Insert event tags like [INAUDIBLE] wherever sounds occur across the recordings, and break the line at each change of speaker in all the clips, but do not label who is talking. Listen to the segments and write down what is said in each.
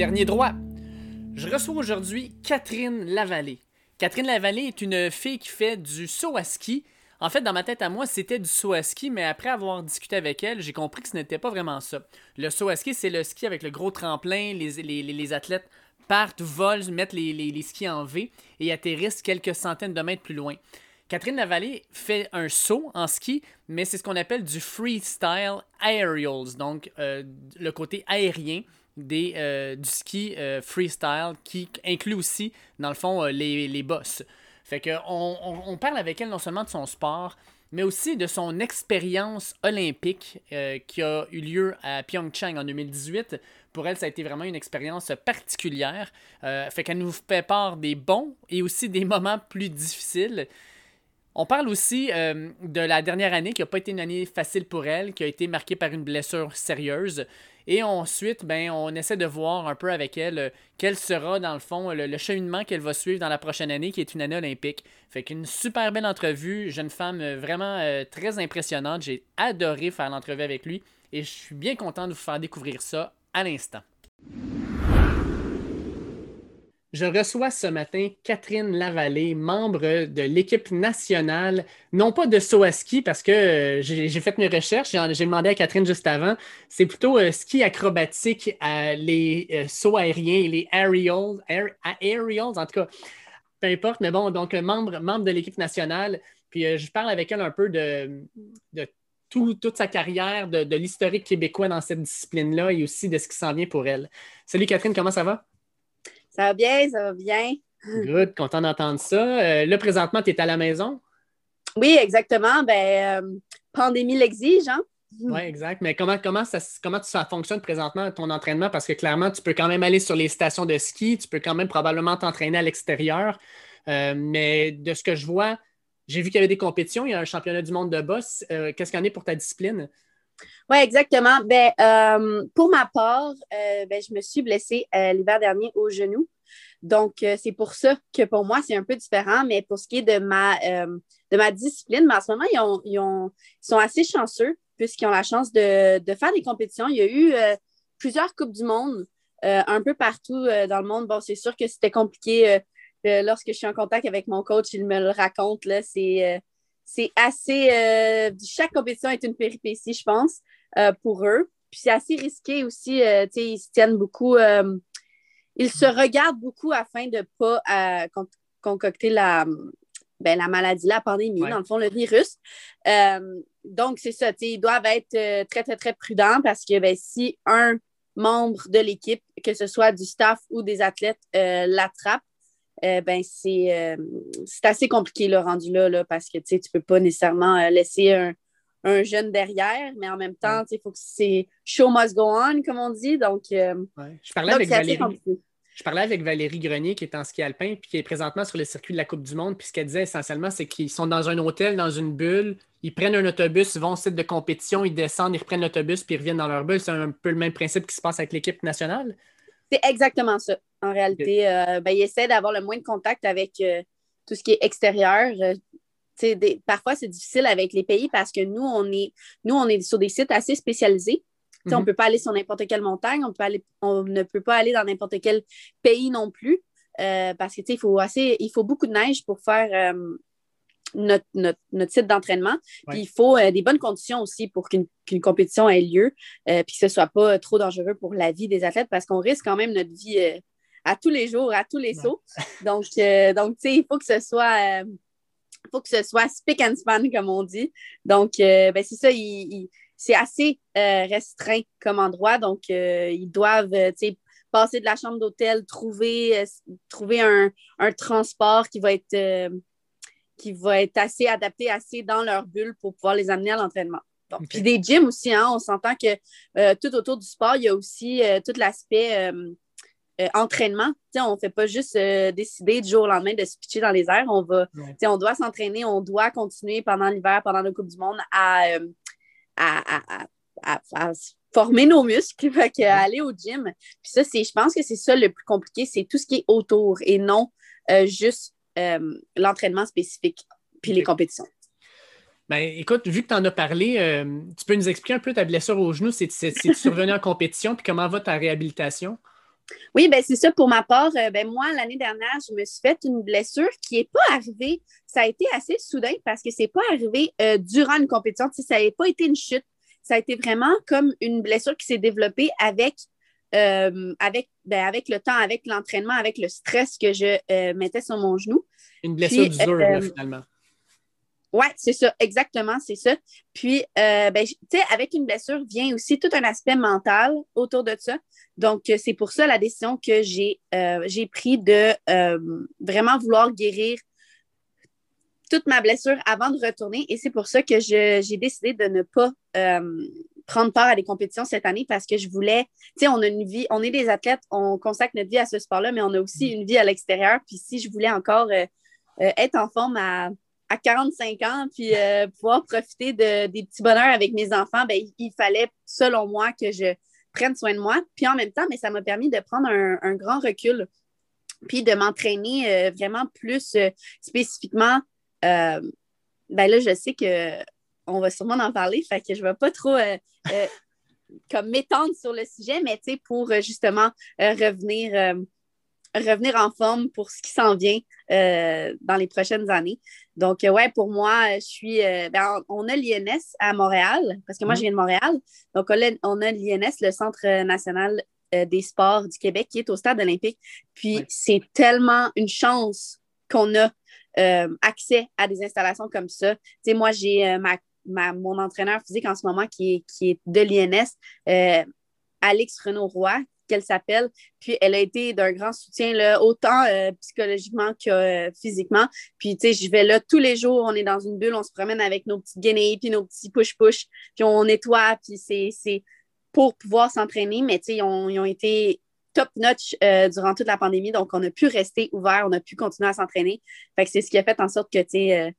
Dernier Droit. Je reçois aujourd'hui Catherine Lavallée. Catherine Lavallée est une fille qui fait du saut à ski. En fait, dans ma tête à moi, c'était du saut à ski, mais après avoir discuté avec elle, j'ai compris que ce n'était pas vraiment ça. Le saut à ski, c'est le ski avec le gros tremplin, les, les, athlètes partent, volent, mettent les, les, skis en V et atterrissent quelques centaines de mètres plus loin. Catherine Lavallée fait un saut en ski, mais c'est ce qu'on appelle du freestyle aerials, donc euh, le côté aérien des, euh, du ski euh, freestyle qui inclut aussi, dans le fond, les, les bosses. Fait que on, parle avec elle non seulement de son sport, mais aussi de son expérience olympique qui a eu lieu à Pyeongchang en 2018. Pour elle, ça a été vraiment une expérience particulière. fait qu'elle nous fait part des bons et aussi des moments plus difficiles. On parle aussi euh, de la dernière année qui n'a pas été une année facile pour elle, qui a été marquée par une blessure sérieuse. Et ensuite, ben, on essaie de voir un peu avec elle euh, quel sera, dans le fond, le, cheminement qu'elle va suivre dans la prochaine année, qui est une année olympique. Fait qu'une super belle entrevue, jeune femme euh, vraiment très impressionnante. J'ai adoré faire l'entrevue avec lui et je suis bien content de vous faire découvrir ça à l'instant. Je reçois ce matin Catherine Lavallée, membre de l'équipe nationale, non pas de saut à ski, parce que euh, j'ai fait mes recherches, j'ai demandé à Catherine juste avant, c'est plutôt euh, ski acrobatique, les euh, sauts aériens, les aerials, aerials, en tout cas, peu importe, mais bon, donc membre, membre de l'équipe nationale. Puis je parle avec elle un peu de, toute sa carrière, de, de l'historique québécois dans cette discipline-là et aussi de ce qui s'en vient pour elle. Salut Catherine, comment ça va?
Ça va bien, ça va bien.
Good, content d'entendre ça. Euh, là, présentement, tu es à la maison?
Oui, exactement. Ben, euh, pandémie l'exige, hein?
Oui, exact. Mais comment, comment, ça, comment ça fonctionne présentement, ton entraînement? Parce que clairement, tu peux quand même aller sur les stations de ski, tu peux quand même probablement t'entraîner à l'extérieur. Euh, mais de ce que je vois, j'ai vu qu'il y avait des compétitions, il y a un championnat du monde de boss. Qu'est-ce qu'il y en a pour ta discipline?
Oui, exactement. Ben, euh, pour ma part, euh, ben, je me suis blessée euh, l'hiver dernier au genou. Donc, c'est pour ça que pour moi, c'est un peu différent. Mais pour ce qui est de ma, de ma discipline, ben, en ce moment, ils, ont, sont assez chanceux puisqu'ils ont la chance de, faire des compétitions. Il y a eu plusieurs Coupes du Monde un peu partout dans le monde. Bon, c'est sûr que c'était compliqué lorsque je suis en contact avec mon coach, il me le raconte. Là, c'est c'est assez. Euh, chaque compétition est une péripétie, je pense, euh, pour eux. Puis c'est assez risqué aussi. Euh, ils se tiennent beaucoup. ils se regardent beaucoup afin de ne pas concocter la, ben, la maladie, la pandémie, dans le fond, le virus. donc, c'est ça. Ils doivent être très, très, très prudents parce que ben, si un membre de l'équipe, que ce soit du staff ou des athlètes, l'attrape, euh, ben euh, c'est assez compliqué le rendu là, parce que tu ne peux pas nécessairement euh, laisser un, jeune derrière, mais en même temps, il faut que c'est show must go on, comme on dit. Donc,
je, parlais avec Valérie, je parlais avec Valérie Grenier, qui est en ski alpin, puis qui est présentement sur le circuit de la Coupe du Monde. Puis ce qu'elle disait essentiellement, c'est qu'ils sont dans un hôtel, dans une bulle, ils prennent un autobus, ils vont au site de compétition, ils descendent, ils reprennent l'autobus, puis ils reviennent dans leur bulle. C'est un peu le même principe qui se passe avec l'équipe nationale?
C'est exactement ça. En réalité, euh, ben, il essaie d'avoir le moins de contact avec euh, tout ce qui est extérieur. Euh, parfois, c'est difficile avec les pays parce que nous, on est, nous, on est sur des sites assez spécialisés. On ne mhm. peut pas aller sur n'importe quelle montagne, on, peut aller, on ne peut pas aller dans n'importe quel pays non plus. parce que il faut assez, il faut beaucoup de neige pour faire notre, notre, site d'entraînement. il faut euh, des bonnes conditions aussi pour qu'une compétition ait lieu, puis que ce ne soit pas trop dangereux pour la vie des athlètes parce qu'on risque quand même notre vie à tous les jours, à tous les sauts. Donc, donc il faut que ce soit. faut que ce soit spick and span, comme on dit. Donc, ben, c'est ça, c'est assez restreint comme endroit. Donc, ils doivent passer de la chambre d'hôtel, trouver, trouver un, un, transport qui va être qui va être assez adapté, assez dans leur bulle pour pouvoir les amener à l'entraînement. Puis des gyms aussi, hein, on s'entend que euh, tout autour du sport, il y a aussi euh, tout l'aspect euh, entraînement. on ne fait pas juste décider du jour au lendemain de se pitcher dans les airs. On, va, on doit s'entraîner, on doit continuer pendant l'hiver, pendant la Coupe du Monde à, former nos muscles, [LAUGHS] fait aller au gym. Puis ça, je pense que c'est ça le plus compliqué, c'est tout ce qui est autour et non juste euh, l'entraînement spécifique puis les compétitions.
Ben, écoute, vu que tu en as parlé, euh, tu peux nous expliquer un peu ta blessure au genou? C'est survenu en compétition, puis comment va ta réhabilitation?
Oui, ben c'est ça. Pour ma part, euh, ben moi, l'année dernière, je me suis fait une blessure qui n'est pas arrivée. Ça a été assez soudain parce que c'est pas arrivé euh, durant une compétition. ça n'a pas été une chute. Ça a été vraiment comme une blessure qui s'est développée avec, avec, ben, avec le temps, avec l'entraînement, avec le stress que je mettais sur mon genou.
Une blessure dure, finalement.
Oui, c'est ça, exactement, c'est ça. Puis, euh, ben, tu sais, avec une blessure vient aussi tout un aspect mental autour de ça. Donc, euh, c'est pour ça la décision que j'ai euh, j'ai pris de vraiment vouloir guérir toute ma blessure avant de retourner. Et c'est pour ça que j'ai décidé de ne pas prendre part à des compétitions cette année parce que je voulais, tu sais, on a une vie, on est des athlètes, on consacre notre vie à ce sport-là, mais on a aussi une vie à l'extérieur. Puis si je voulais encore être en forme à à 45 ans, puis euh, pouvoir profiter de, des petits bonheurs avec mes enfants, ben, il fallait, selon moi, que je prenne soin de moi. Puis en même temps, mais ça m'a permis de prendre un, grand recul, puis de m'entraîner euh, vraiment plus euh, spécifiquement. ben là, je sais que on va sûrement en parler, fait que je ne vais pas trop comme m'étendre sur le sujet, mais pour justement revenir revenir en forme pour ce qui s'en vient euh, dans les prochaines années. Donc, euh, ouais, pour moi, je suis. Euh, ben, on a l'INS à Montréal, parce que moi, je mhm. viens de Montréal. Donc, on a, l'INS, le Centre national des sports du Québec, qui est au stade olympique. Puis, c'est tellement une chance qu'on a accès à des installations comme ça. Tu sais, moi, j'ai ma, mon entraîneur physique en ce moment qui est, qui est de l'INS, Alex Renaud-Roy, qu'elle s'appelle. Puis elle a été d'un grand soutien, autant euh, psychologiquement que euh, physiquement. Puis, tu sais, je vais là tous les jours, on est dans une bulle, on se promène avec nos petites guenilles, puis nos petits push-push, puis on nettoie, puis c'est pour pouvoir s'entraîner. Mais, tu sais, ils ont, été top-notch euh, durant toute la pandémie, donc on a pu rester ouvert, on a pu continuer à s'entraîner. Fait que c'est ce qui a fait en sorte que, tu sais,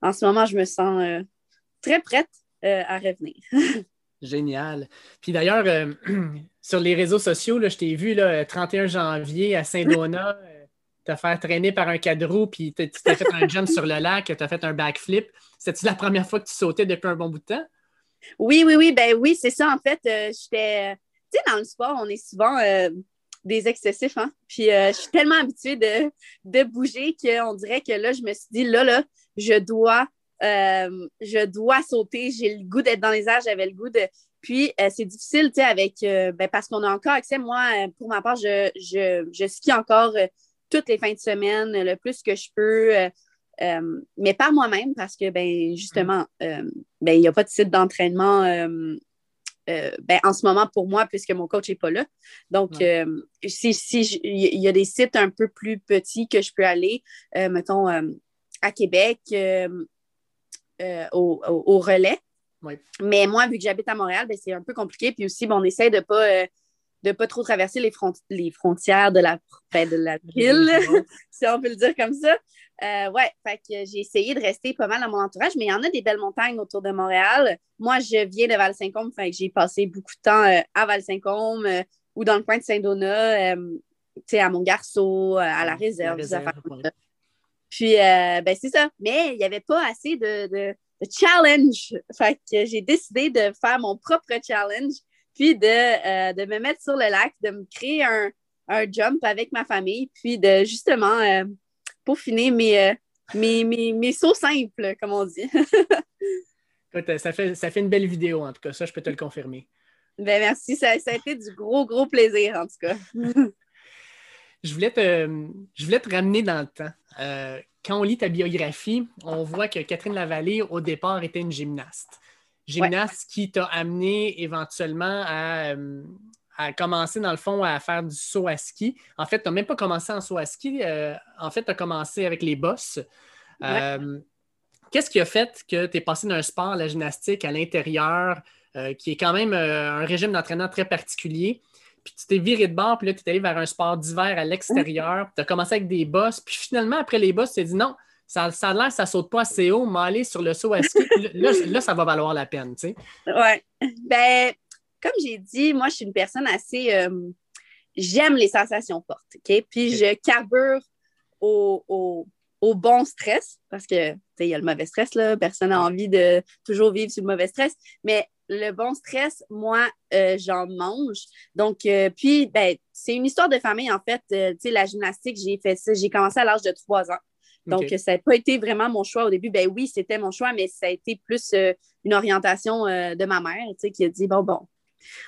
en ce moment, je me sens très prête à revenir. [LAUGHS]
Génial. Puis d'ailleurs, euh, [CLEARS THROAT] sur les réseaux sociaux, là, je t'ai vu le 31 janvier à Saint-Donat [LAUGHS] euh, te faire traîner par un cadreau, puis tu t'es fait un [LAUGHS] jump sur le lac, tu as fait un backflip. C'était-tu la première fois que tu sautais depuis un bon bout de temps?
Oui, oui, oui. Ben oui, c'est ça. En fait, euh, j'étais. Tu sais, dans le sport, on est souvent des excessifs, hein? Puis je suis tellement habituée de, de bouger qu'on dirait que là, je me suis dit, là, là, je dois euh, je dois sauter, j'ai le goût d'être dans les airs, j'avais le goût de. Puis, euh, c'est difficile, tu sais, avec. Euh, ben, parce qu'on a encore accès. Moi, pour ma part, je, je, skie encore toutes les fins de semaine, le plus que je peux. mais par moi-même, parce que, ben, justement, ben, il n'y a pas de site d'entraînement ben, en ce moment pour moi, puisque mon coach n'est pas là. Donc, si, si il y a des sites un peu plus petits que je peux aller, mettons, à Québec, euh, au, relais. Mais moi, vu que j'habite à Montréal, ben, c'est un peu compliqué. Puis aussi, on essaie de ne pas, euh, de pas trop traverser les, les frontières de la, ben, de la [LAUGHS] ville, [LAUGHS] si on peut le dire comme ça. Euh, ouais, fait que j'ai essayé de rester pas mal dans mon entourage, mais il y en a des belles montagnes autour de Montréal. Moi, je viens de Val-Saint-Côme, fait que j'ai passé beaucoup de temps à Val-Saint-Côme ou dans le coin de Saint-Donat, à Montgarceau, à la réserve, puis, euh, ben, c'est ça. Mais il n'y avait pas assez de, challenge. Fait que j'ai décidé de faire mon propre challenge, puis de, euh, de me mettre sur le lac, de me créer un, jump avec ma famille, puis de justement euh, peaufiner mes, mes, mes, sauts simples, comme on dit. [LAUGHS]
Écoute, ça fait, ça fait une belle vidéo, en tout cas. Ça, je peux te le confirmer.
Ben merci. Ça, ça a été du gros, gros plaisir, en tout cas. [LAUGHS]
je voulais te, je voulais te ramener dans le temps. Euh, quand on lit ta biographie, on voit que Catherine Lavallée, au départ, était une gymnaste. Gymnaste qui t'a amené éventuellement euh, à, commencer, dans le fond, à faire du saut à ski. En fait, tu n'as même pas commencé en saut à ski. Euh, en fait, tu as commencé avec les bosses. Qu'est-ce qui a fait que tu es passé d'un sport, la gymnastique, à l'intérieur, qui est quand même un régime d'entraînement très particulier, puis tu t'es viré de bord, puis là, tu es allé vers un sport d'hiver à l'extérieur, tu as commencé avec des bosses, puis finalement, après les bosses, tu t'es dit non, ça, ça a l'air ça saute pas assez haut, mais aller sur le saut à ski, là, là, ça va valoir la peine, tu sais.
Oui. Ben, comme j'ai dit, moi, je suis une personne assez. Euh, j'aime les sensations fortes, OK? Puis je carbure au, au bon stress, parce que, il y a le mauvais stress, là, personne n'a envie de toujours vivre sous le mauvais stress, mais le bon stress, moi, euh, j'en mange. Donc, euh, puis, ben, c'est une histoire de famille, en fait. Euh, tu sais, la gymnastique, j'ai fait ça, j'ai commencé à l'âge de trois ans. Donc, ça n'a pas été vraiment mon choix au début. Ben oui, c'était mon choix, mais ça a été plus une orientation de ma mère, tu sais, qui a dit, bon, bon,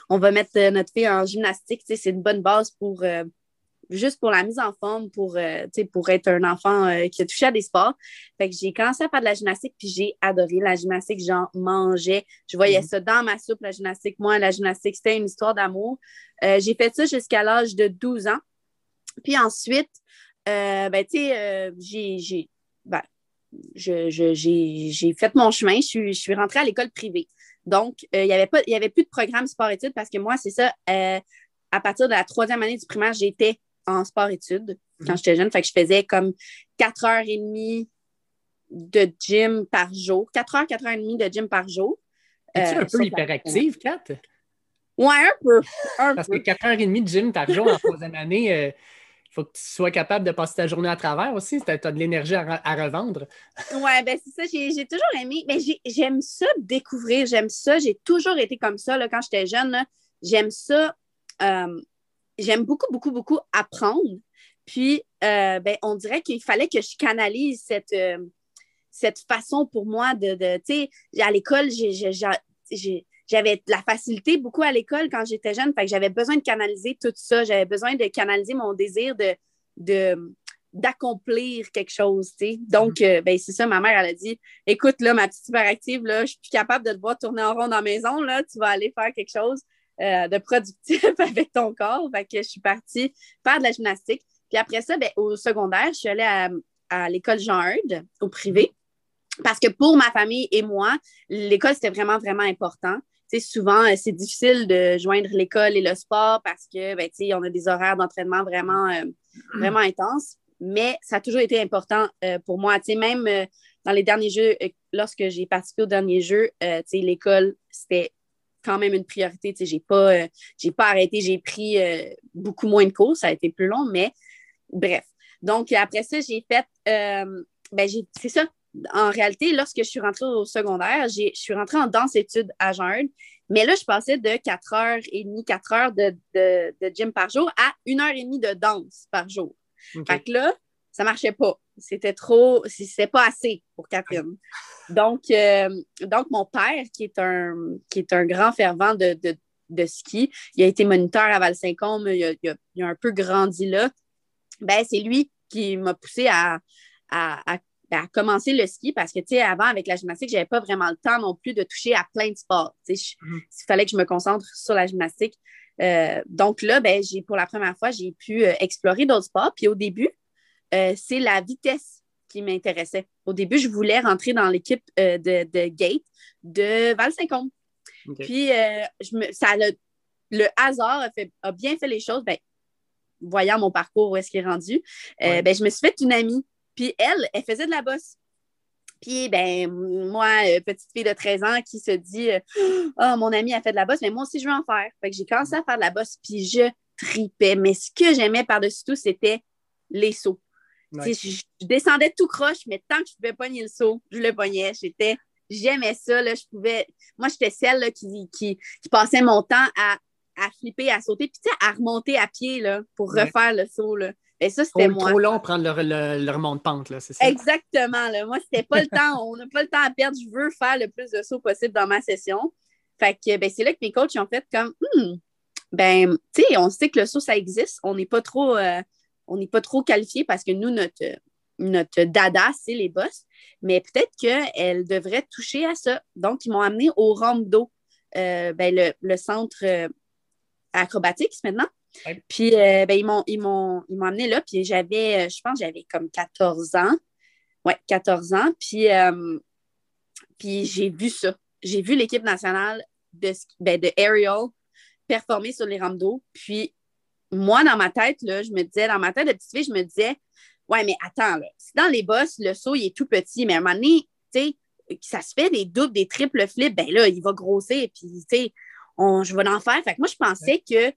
on va mettre notre fille en gymnastique, tu sais, c'est une bonne base pour juste pour la mise en forme, pour, euh, pour être un enfant euh, qui a touché à des sports. Fait que j'ai commencé à faire de la gymnastique, puis j'ai adoré la gymnastique. J'en mangeais. Je voyais mhm. ça dans ma soupe, la gymnastique. Moi, la gymnastique, c'était une histoire d'amour. Euh, j'ai fait ça jusqu'à l'âge de 12 ans. Puis ensuite, ben, tu sais, j'ai... Ben, j'ai fait mon chemin, je suis, je suis rentrée à l'école privée. Donc, il n'y avait, avait plus de programme sport-études parce que moi, c'est ça, à partir de la troisième année du primaire, j'étais en sport-études quand mhm. j'étais jeune. Fait que je faisais comme 4 heures et demie de gym par jour. 4 heures, 4 heures et demie de gym par jour.
Es-tu un euh, peu hyperactive, Kat?
Ouais, un peu.
Parce que 4 heures et demie de gym par jour en troisième année, il euh, faut que tu sois capable de passer ta journée à travers aussi. Tu as, de l'énergie à, revendre.
Ouais, ben c'est ça. J'ai toujours aimé. Mais j'aime ça découvrir. J'aime ça. J'ai toujours été comme ça là, quand j'étais jeune. J'aime ça. Euh, j'aime beaucoup, beaucoup, beaucoup apprendre. Puis, euh, ben, on dirait qu'il fallait que je canalise cette, euh, cette façon pour moi de, tu sais, à l'école, j'avais de la facilité beaucoup à l'école quand j'étais jeune, fait que j'avais besoin de canaliser tout ça, j'avais besoin de canaliser mon désir de, de d'accomplir quelque chose, tu sais. Donc, mm-hmm. euh, ben, c'est ça, ma mère, elle a dit, écoute, là, ma petite hyperactive, là, je suis plus capable de te voir tourner en rond dans la maison, là, tu vas aller faire quelque chose. Euh, de productif [LAUGHS] avec ton corps. Fait que je suis partie faire de la gymnastique. Puis après ça, ben, au secondaire, je suis allée à, l'école Jean Eudes, au privé. Parce que pour ma famille et moi, l'école, c'était vraiment, vraiment important. souvent, euh, c'est difficile de joindre l'école et le sport parce que, ben, on a des horaires d'entraînement vraiment, euh, vraiment intenses. Mais ça a toujours été important pour moi. même dans les derniers jeux, lorsque j'ai participé aux derniers jeux, l'école, c'était quand même une priorité. Je n'ai pas, euh, pas arrêté, j'ai pris euh, beaucoup moins de cours, ça a été plus long, mais bref. Donc, après ça, j'ai fait, euh, ben, c'est ça. En réalité, lorsque je suis rentrée au secondaire, je suis rentrée en danse-études à Jeun, mais là, je passais de 4h30, 4 heures de, de, gym par jour à 1h30 de danse par jour. Fait que là, ça marchait pas. C'était trop, c'était pas assez pour Catherine. Donc, euh, donc mon père, qui est un, qui est un grand fervent de, ski, il a été moniteur à Val-Saint-Côme, il, a, un peu grandi là. Ben, c'est lui qui m'a poussé à, à, commencer le ski parce que, tu sais, avant, avec la gymnastique, je n'avais pas vraiment le temps non plus de toucher à plein de sports. Mhm. Il fallait que je me concentre sur la gymnastique. Euh, donc là, ben, pour la première fois, j'ai pu euh, explorer d'autres sports. Puis au début, euh, c'est la vitesse qui m'intéressait. Au début, je voulais rentrer dans l'équipe euh, de, Gate de Val-Saint-Côme. Puis, euh, ça le hasard a, bien fait les choses. Ben, voyant mon parcours, où est-ce qu'il est rendu, ben, je me suis fait une amie. Puis elle, elle faisait de la bosse. Puis, ben, moi, petite fille de 13 ans qui se dit Oh, mon amie a fait de la bosse, mais moi aussi, je veux en faire. Fait que j'ai commencé à faire de la bosse, puis je tripais. Mais ce que j'aimais par-dessus tout, c'était les sauts. Je, descendais tout croche, mais tant que je pouvais pogner le saut, je le pognais. J'étais, j'aimais ça. Là, je pouvais, moi, j'étais celle qui, qui, passait mon temps à, à flipper, à sauter, puis à remonter à pied là, pour refaire le saut. Là. Et ça, c'était moi.
trop long prendre le, le, le remont de pente, là, c'est ça?
Exactement. Là. Moi, c'était pas le temps. On n'a pas le temps à perdre. Je veux faire le plus de sauts possible dans ma session. Fait que ben, c'est là que mes coachs ont fait comme hmm, ben, tu sais, on sait que le saut, ça existe. On n'est pas trop. Euh, on n'est pas trop qualifié parce que nous, notre, notre dada, c'est les boss. Mais peut-être qu'elle devrait toucher à ça. Donc, ils m'ont amené au Ramdo, euh, ben, le, centre euh, acrobatique maintenant. Puis, euh, ben, ils, m'ont, ils, m'ont, amené là. Puis, j'avais, je pense, j'avais comme 14 ans. Ouais, 14 ans. Puis, puis j'ai vu ça. J'ai vu l'équipe nationale de, ben, de Aerial performer sur les Ramdo. Puis, moi, dans ma tête, là, je me disais, dans ma tête de petite fille, je me disais, ouais, mais attends, là, si dans les bosses, le saut, il est tout petit, mais à un moment donné, tu sais, ça se fait des doubles, des triples flips, ben là, il va grossir, puis, tu sais, je vais en faire. Fait que moi, je pensais que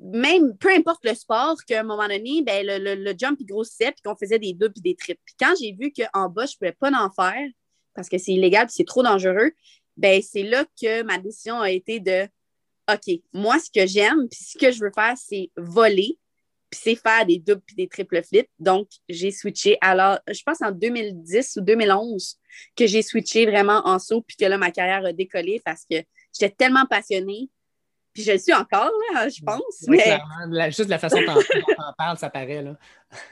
même peu importe le sport, qu'à un moment donné, ben, le, le, jump il grossissait, puis qu'on faisait des doubles et des triples. Puis quand j'ai vu qu'en bas, je ne pouvais pas en faire parce que c'est illégal et c'est trop dangereux, ben, c'est là que ma décision a été de OK, moi, ce que j'aime, puis ce que je veux faire, c'est voler, puis c'est faire des doubles et des triples flips. Donc, j'ai switché. Alors, je pense en 2010 ou 2011 que j'ai switché vraiment en saut, puis que là, ma carrière a décollé parce que j'étais tellement passionnée. Puis je le suis encore, là, je pense.
Oui, mais... clairement. juste la façon dont tu en parles, ça paraît. Là.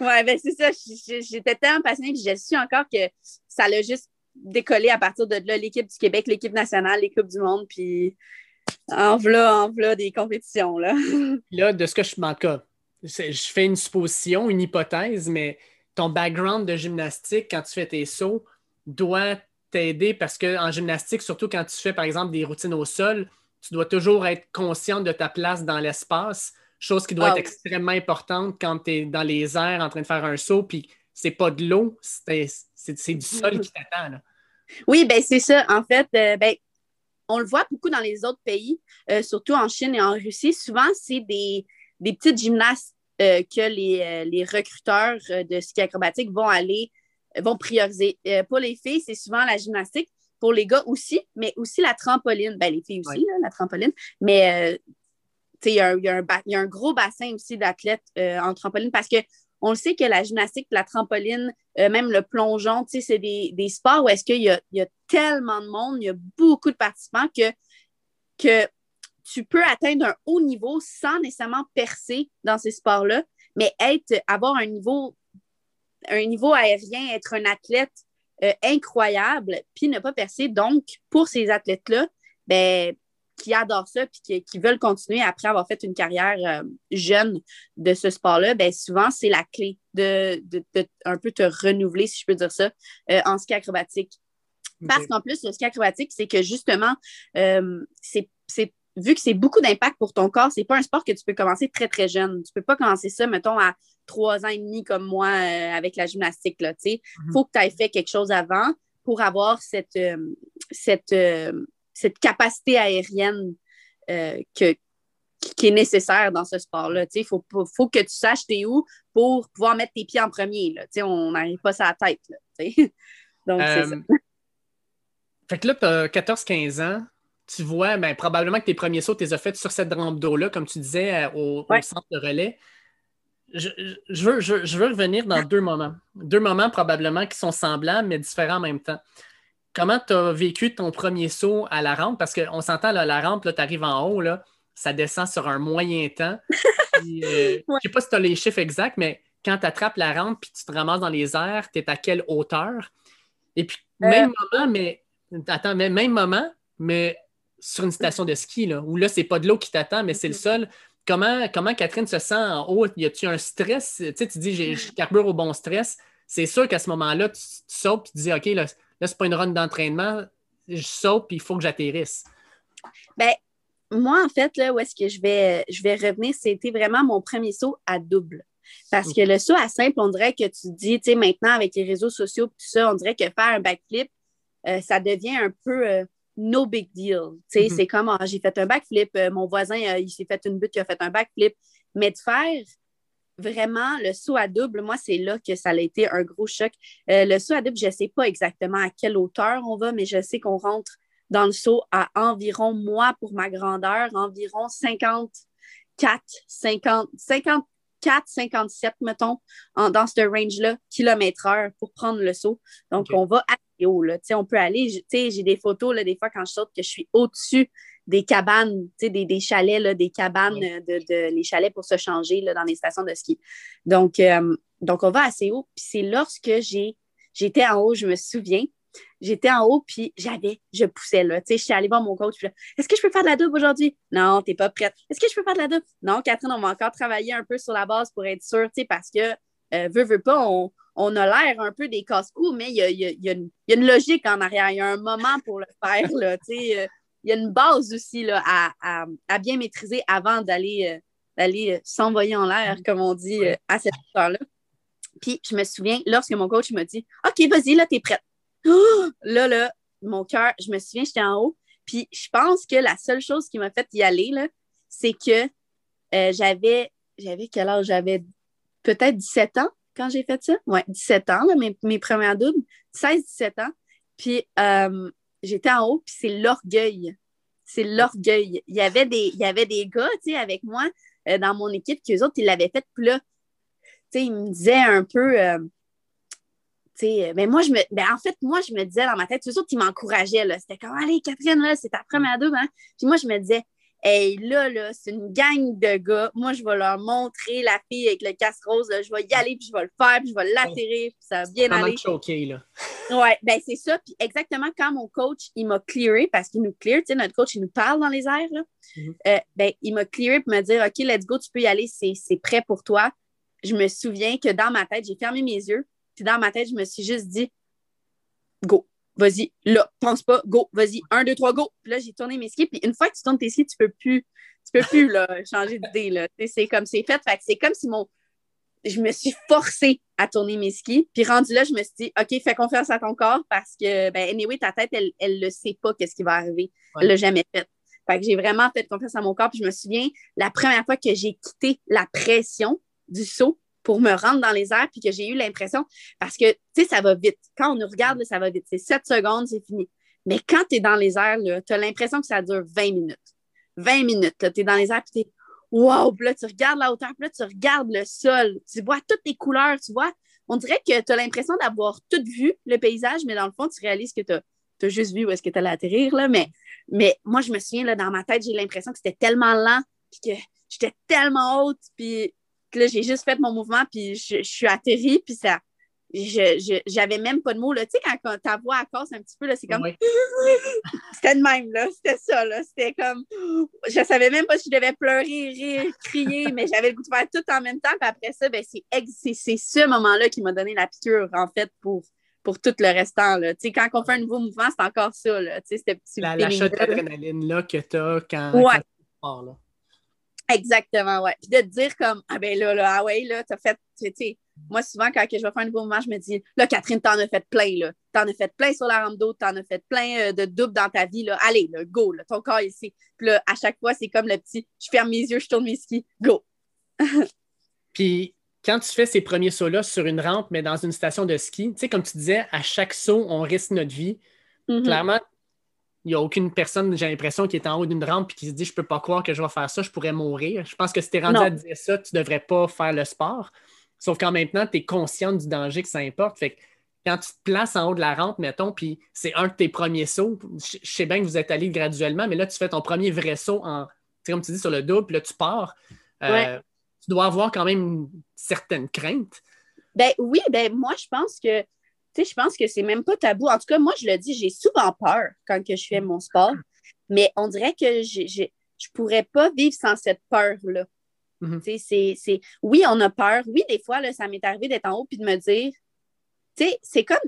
Oui, ben c'est ça. J'étais tellement passionnée, puis je le suis encore que ça l'a juste décollé à partir de là. L'équipe du Québec, l'équipe nationale, l'équipe du monde, puis en v'là, en v'là des compétitions. Là. [LAUGHS]
là, de ce que je m'en cas, je fais une supposition, une hypothèse, mais ton background de gymnastique, quand tu fais tes sauts, doit t'aider parce qu'en gymnastique, surtout quand tu fais, par exemple, des routines au sol, tu dois toujours être consciente de ta place dans l'espace, chose qui doit ah être extrêmement importante quand tu es dans les airs en train de faire un saut, puis c'est pas de l'eau, c'est du sol qui t'attend.
Oui, ben c'est ça. En fait, euh, ben, on le voit beaucoup dans les autres pays, euh, surtout en Chine et en Russie. Souvent, c'est des, des petites gymnastes euh, que les, les, recruteurs de ski acrobatique vont aller, vont prioriser. pour les filles, c'est souvent la gymnastique. Pour les gars aussi, mais aussi la trampoline. Ben, les filles aussi, la trampoline. Mais il y, a un gros bassin aussi d'athlètes en trampoline parce que on le sait que la gymnastique, la trampoline, euh, même le plongeon, c'est des, sports où est-ce qu'il y, y a, tellement de monde, il y a beaucoup de participants que, que tu peux atteindre un haut niveau sans nécessairement percer dans ces sports-là, mais être, avoir un niveau, un niveau aérien, être un athlète euh, incroyable, puis ne pas percer. Donc, pour ces athlètes-là, ben, qui adorent ça puis qui, veulent continuer après avoir fait une carrière euh, jeune de ce sport-là, ben souvent, c'est la clé de, un peu te renouveler, si je peux dire ça, euh, en ski acrobatique. Parce qu'en plus, le ski acrobatique, c'est que justement, euh, c'est vu que c'est beaucoup d'impact pour ton corps, c'est pas un sport que tu peux commencer très, très jeune. Tu peux pas commencer ça, mettons, à trois ans et demi comme moi avec la gymnastique. Il mm-hmm. faut que tu aies fait quelque chose avant pour avoir cette, cette, cette capacité aérienne euh, que, qui est nécessaire dans ce sport-là. Il faut, faut, que tu saches t'es où pour pouvoir mettre tes pieds en premier. Là. On n'arrive pas à la tête. [LAUGHS] Donc, c'est ça. Euh,
fait que là, tu as 14-15 ans. Tu vois, ben, probablement que tes premiers sauts, tu les as faits sur cette rampe d'eau-là, comme tu disais, euh, au, centre de relais. Je, veux, je, veux, revenir dans deux moments. Deux moments probablement qui sont semblables, mais différents en même temps comment tu as vécu ton premier saut à la rampe? Parce qu'on s'entend, la rampe, tu arrives en haut, là, ça descend sur un moyen temps. [LAUGHS] Euh, je ne sais pas si tu as les chiffres exacts, mais quand tu attrapes la rampe puis tu te ramasses dans les airs, tu es à quelle hauteur? Et puis, euh. même moment, mais. Attends, même moment, mais sur une station de ski, là, où là, c'est pas de l'eau qui t'attend, mais c'est le sol. Comment, comment Catherine se sent en haut? Y a-tu un stress? Tu sais, tu dis, j'ai carbure au bon stress. C'est sûr qu'à ce moment-là, tu, tu sautes et tu dis, OK, là, Là, c'est pas une run d'entraînement. Je saute puis il faut que j'atterrisse.
Ben, moi, en fait, là, où est-ce que je vais, je vais revenir, c'était vraiment mon premier saut à double. Parce que le saut à simple, on dirait que tu dis, tu sais, maintenant avec les réseaux sociaux tout ça, on dirait que faire un backflip, euh, ça devient un peu euh, no big deal. Tu sais, mm-hmm. c'est comme, ah, j'ai fait un backflip, euh, mon voisin, il s'est fait une butte, il a fait un backflip. Mais de faire vraiment, le saut à double, moi, c'est là que ça a été un gros choc. Euh, le saut à double, je ne sais pas exactement à quelle hauteur on va, mais je sais qu'on rentre dans le saut à environ, moi, pour ma grandeur, environ 54, 50, 54, 57, mettons, dans ce range-là, kilomètre heure pour prendre le saut. Donc, on va assez haut. Là. On peut aller, j'ai des photos, là, des fois, quand je saute, que je suis au-dessus des cabanes, des, des chalets, là, des cabanes, de, les chalets pour se changer là, dans les stations de ski. Donc, euh, donc on va assez haut. Puis c'est lorsque j'ai, j'étais en haut, je me souviens, j'étais en haut, puis j'avais, je poussais là. Tu sais, je suis allée voir mon coach, est-ce que je peux faire de la double aujourd'hui? Non, t'es pas prête. Est-ce que je peux faire de la double? Non, Catherine, on va encore travailler un peu sur la base pour être sûr, tu sais, parce que, euh, veut, veut pas, on, on a l'air un peu des casse-coups, mais il y a, y, a, y a, une logique en arrière. Il y a un moment pour le faire, là, tu sais. Euh, il y a une base aussi là, à, bien maîtriser avant d'aller euh, d'aller euh, s'envoyer en l'air, comme on dit, euh, à cette heure-là. Puis je me souviens, lorsque mon coach m'a dit OK, vas-y, là, t'es prête. [GASPS] là, là, mon cœur, je me souviens, j'étais en haut. Puis je pense que la seule chose qui m'a fait y aller, là, c'est que euh, j'avais, j'avais quel âge? J'avais peut-être 17 ans quand j'ai fait ça. Ouais, 17 ans, mes, mes premières doubles. 16-17 ans. Puis euh, j'étais en haut, puis c'est l'orgueil. C'est l'orgueil. Il y avait des, il y avait des gars, tu sais, avec moi euh, dans mon équipe, qui eux autres, ils l'avaient fait. Puis là, tu sais, ils me disaient un peu, mais ben, moi, je me. Ben, en fait, moi, je me disais dans ma tête, eux autres, ils m'encourageaient. C'était comme Allez, Catherine, là, c'est ta première double. Hein? Puis moi, je me disais Hey, là, là, c'est une gang de gars. Moi, je vais leur montrer la fille avec le casse rose. Je vais y aller, puis je vais le faire, puis je vais l'atterrir, puis ça va bien aller.
choqué, là.
Ouais, ben c'est ça. Puis exactement quand mon coach, il m'a clearé, parce qu'il nous clear, tu sais, notre coach, il nous parle dans les airs, là. Mm-hmm. Euh, ben, il m'a clearé pour me dire OK, let's go, tu peux y aller, c'est prêt pour toi. Je me souviens que dans ma tête, j'ai fermé mes yeux, puis dans ma tête, je me suis juste dit Go vas-y, là, pense pas, go, vas-y, un, deux, trois, go. Puis là, j'ai tourné mes skis. Puis une fois que tu tournes tes skis, tu peux plus, tu peux plus là, [LAUGHS] changer d'idée. Là. C'est comme c'est fait. fait c'est comme si mon. Je me suis forcée à tourner mes skis. Puis rendu là, je me suis dit, OK, fais confiance à ton corps parce que, ben, anyway, ta tête, elle ne le sait pas qu'est-ce qui va arriver. Elle l'a jamais fait. Fait que j'ai vraiment fait confiance à mon corps. Puis je me souviens, la première fois que j'ai quitté la pression du saut, pour me rendre dans les airs, puis que j'ai eu l'impression, parce que, tu sais, ça va vite. Quand on nous regarde, ça va vite. C'est 7 secondes, c'est fini. Mais quand tu es dans les airs, tu as l'impression que ça dure 20 minutes. 20 minutes, tu es dans les airs, puis tu es wow, puis là, tu regardes la hauteur, puis là, tu regardes le sol, tu vois toutes les couleurs, tu vois. On dirait que tu as l'impression d'avoir tout vu, le paysage, mais dans le fond, tu réalises que tu as, juste vu où est-ce que tu allais atterrir, là. Mais, mais moi, je me souviens, là, dans ma tête, j'ai l'impression que c'était tellement lent, puis que j'étais tellement haute, puis là, j'ai juste fait mon mouvement, puis je, suis atterrie, puis ça. Je, j'avais même pas de mots. Tu sais, quand, ta voix casse un petit peu, c'est comme. [LAUGHS] c'était de même, là. C'était ça, là. C'était comme. Je savais même pas si je devais pleurer, rire, crier, mais j'avais le goût de faire tout en même temps. Puis après ça, ben, c'est, c'est, ce moment-là qui m'a donné la piqûre, en fait, pour, pour tout le restant. Là. Tu sais, quand on fait un nouveau mouvement, c'est encore ça. Là. Tu sais, petit
la, l'achat d'adrénaline là, que tu as quand, ouais. quand là.
Exactement, ouais. Puis de te dire comme, ah ben là, là, ah ouais, là, t'as fait, tu sais, moi, souvent, quand je vais faire un nouveau mouvement, je me dis, là, Catherine, t'en as fait plein, là. T'en as fait plein sur la rampe d'eau, t'en as fait plein euh, de doubles dans ta vie, là. Allez, là, go, là, ton corps ici. Puis là, à chaque fois, c'est comme le petit, je ferme mes yeux, je tourne mes skis, go. [LAUGHS]
Puis, quand tu fais ces premiers sauts-là sur une rampe, mais dans une station de ski, tu sais, comme tu disais, à chaque saut, on risque notre vie. Mm-hmm. Clairement, n'y a aucune personne, j'ai l'impression, qui est en haut d'une rampe et qui se dit Je peux pas croire que je vais faire ça, je pourrais mourir. Je pense que si tu es rendu à dire ça, tu ne devrais pas faire le sport. Sauf qu'en même temps, tu es consciente du danger que ça importe. Fait que quand tu te places en haut de la rampe, mettons, puis c'est un de tes premiers sauts, je sais bien que vous êtes allé graduellement, mais là, tu fais ton premier vrai saut en, comme tu dis, sur le double, puis là, tu pars. Euh, tu dois avoir quand même une certaine crainte.
Ben oui, ben moi, je pense que je pense que c'est même pas tabou. En tout cas, moi, je le dis, j'ai souvent peur quand que je fais mon sport, mais on dirait que je ne pourrais pas vivre sans cette peur-là. Mm-hmm. c'est, Oui, on a peur. Oui, des fois, là, ça m'est arrivé d'être en haut puis de me dire, tu sais, c'est comme,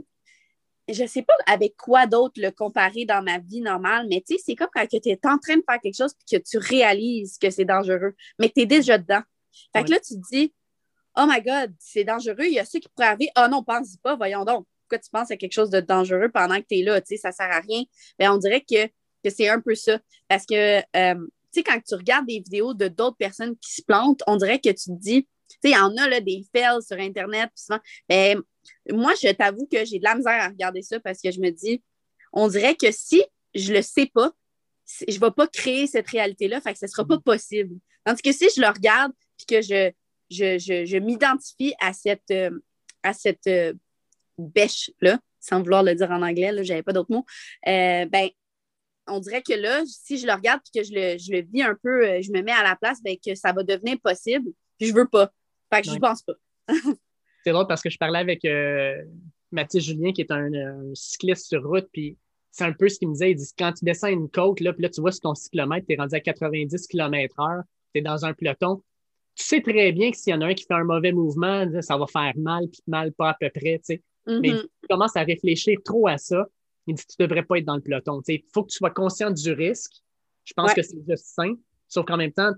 je sais pas avec quoi d'autre le comparer dans ma vie normale, mais tu sais, c'est comme quand tu es en train de faire quelque chose puis que tu réalises que c'est dangereux, mais tu es déjà dedans. Fait que là, tu te dis, oh my God, c'est dangereux, il y a ça qui pourrait arriver. Oh non, pense pas, voyons donc pourquoi tu penses à quelque chose de dangereux pendant que tu es là, tu sais, ça sert à rien. Mais ben, on dirait que, c'est un peu ça. Parce que, euh, tu sais, quand tu regardes des vidéos de d'autres personnes qui se plantent, on dirait que tu te dis, tu sais, il y en a là, des fails sur Internet. ben, moi, je t'avoue que j'ai de la misère à regarder ça parce que je me dis, on dirait que si je le sais pas, je ne vais pas créer cette réalité-là, fait que ce ne sera pas possible. Tandis que si je le regarde et que je, je, m'identifie à cette, euh, à cette euh, bêche-là, sans vouloir le dire en anglais, je n'avais pas d'autres mots, euh, ben, on dirait que là, si je le regarde et que je le, je le, vis un peu, euh, je me mets à la place, ben, que ça va devenir possible, puis je veux pas. Fait que je pense pas. [LAUGHS]
c'est drôle parce que je parlais avec euh, Mathis Julien, qui est un, cycliste sur route, puis c'est un peu ce qu'il me disait. Il dit quand tu descends une côte, là, puis là, tu vois sur ton cyclomètre, tu es rendu à 90 km/h, tu es dans un peloton. Tu sais très bien que s'il y en a un qui fait un mauvais mouvement, ça va faire mal, puis mal pas à peu près. Mais mm-hmm. tu commences à réfléchir trop à ça. Il dit Tu ne devrais pas être dans le peloton. Il faut que tu sois conscient du risque. Je pense que c'est juste sain. Sauf qu'en même temps,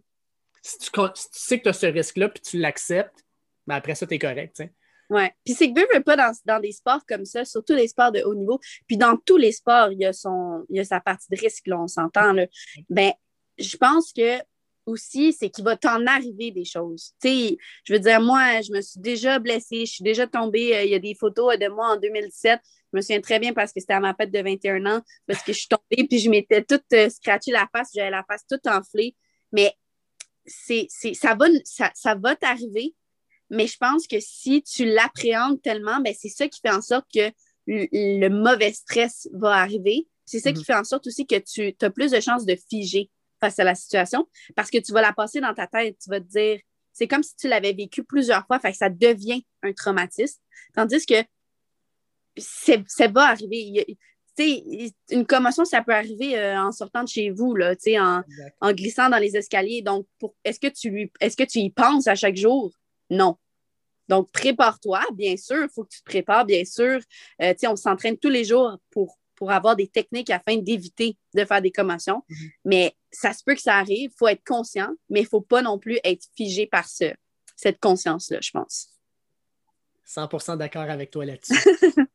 si tu, sais que tu as ce risque-là puis tu l'acceptes, ben après ça, tu es correct.
Oui. Puis c'est que veut, veut pas dans, des sports comme ça, surtout les sports de haut niveau. Puis dans tous les sports, il y a, son, il y a sa partie de risque, là, on s'entend. Ben, je pense que aussi, c'est qu'il va t'en arriver des choses. Tu sais, je veux dire, moi, je me suis déjà blessée, je suis déjà tombée. Euh, il y a des photos de moi en 2017. Je me souviens très bien parce que c'était à ma fête de 21 ans, parce que je suis tombée, puis je m'étais toute euh, scratchée la face, j'avais la face toute enflée. Mais c'est, ça va, ça, va t'arriver, mais je pense que si tu l'appréhendes tellement, ben c'est ça qui fait en sorte que le, mauvais stress va arriver. C'est ça qui mhm. fait en sorte aussi que tu as plus de chances de figer face à la situation parce que tu vas la passer dans ta tête. Tu vas te dire, c'est comme si tu l'avais vécu plusieurs fois, fait que ça devient un traumatisme. Tandis que ça va arriver. une commotion, ça peut arriver euh, en sortant de chez vous, là, en, en glissant dans les escaliers. Donc, est-ce que, tu lui, est-ce que tu y penses à chaque jour? Non. Donc, prépare-toi, bien sûr, il faut que tu te prépares, bien sûr. Euh, on s'entraîne tous les jours pour, pour avoir des techniques afin d'éviter de faire des commotions. Mhm. Mais ça se peut que ça arrive, il faut être conscient, mais il ne faut pas non plus être figé par ce, cette conscience-là, je pense.
100% d'accord avec toi là-dessus. [LAUGHS]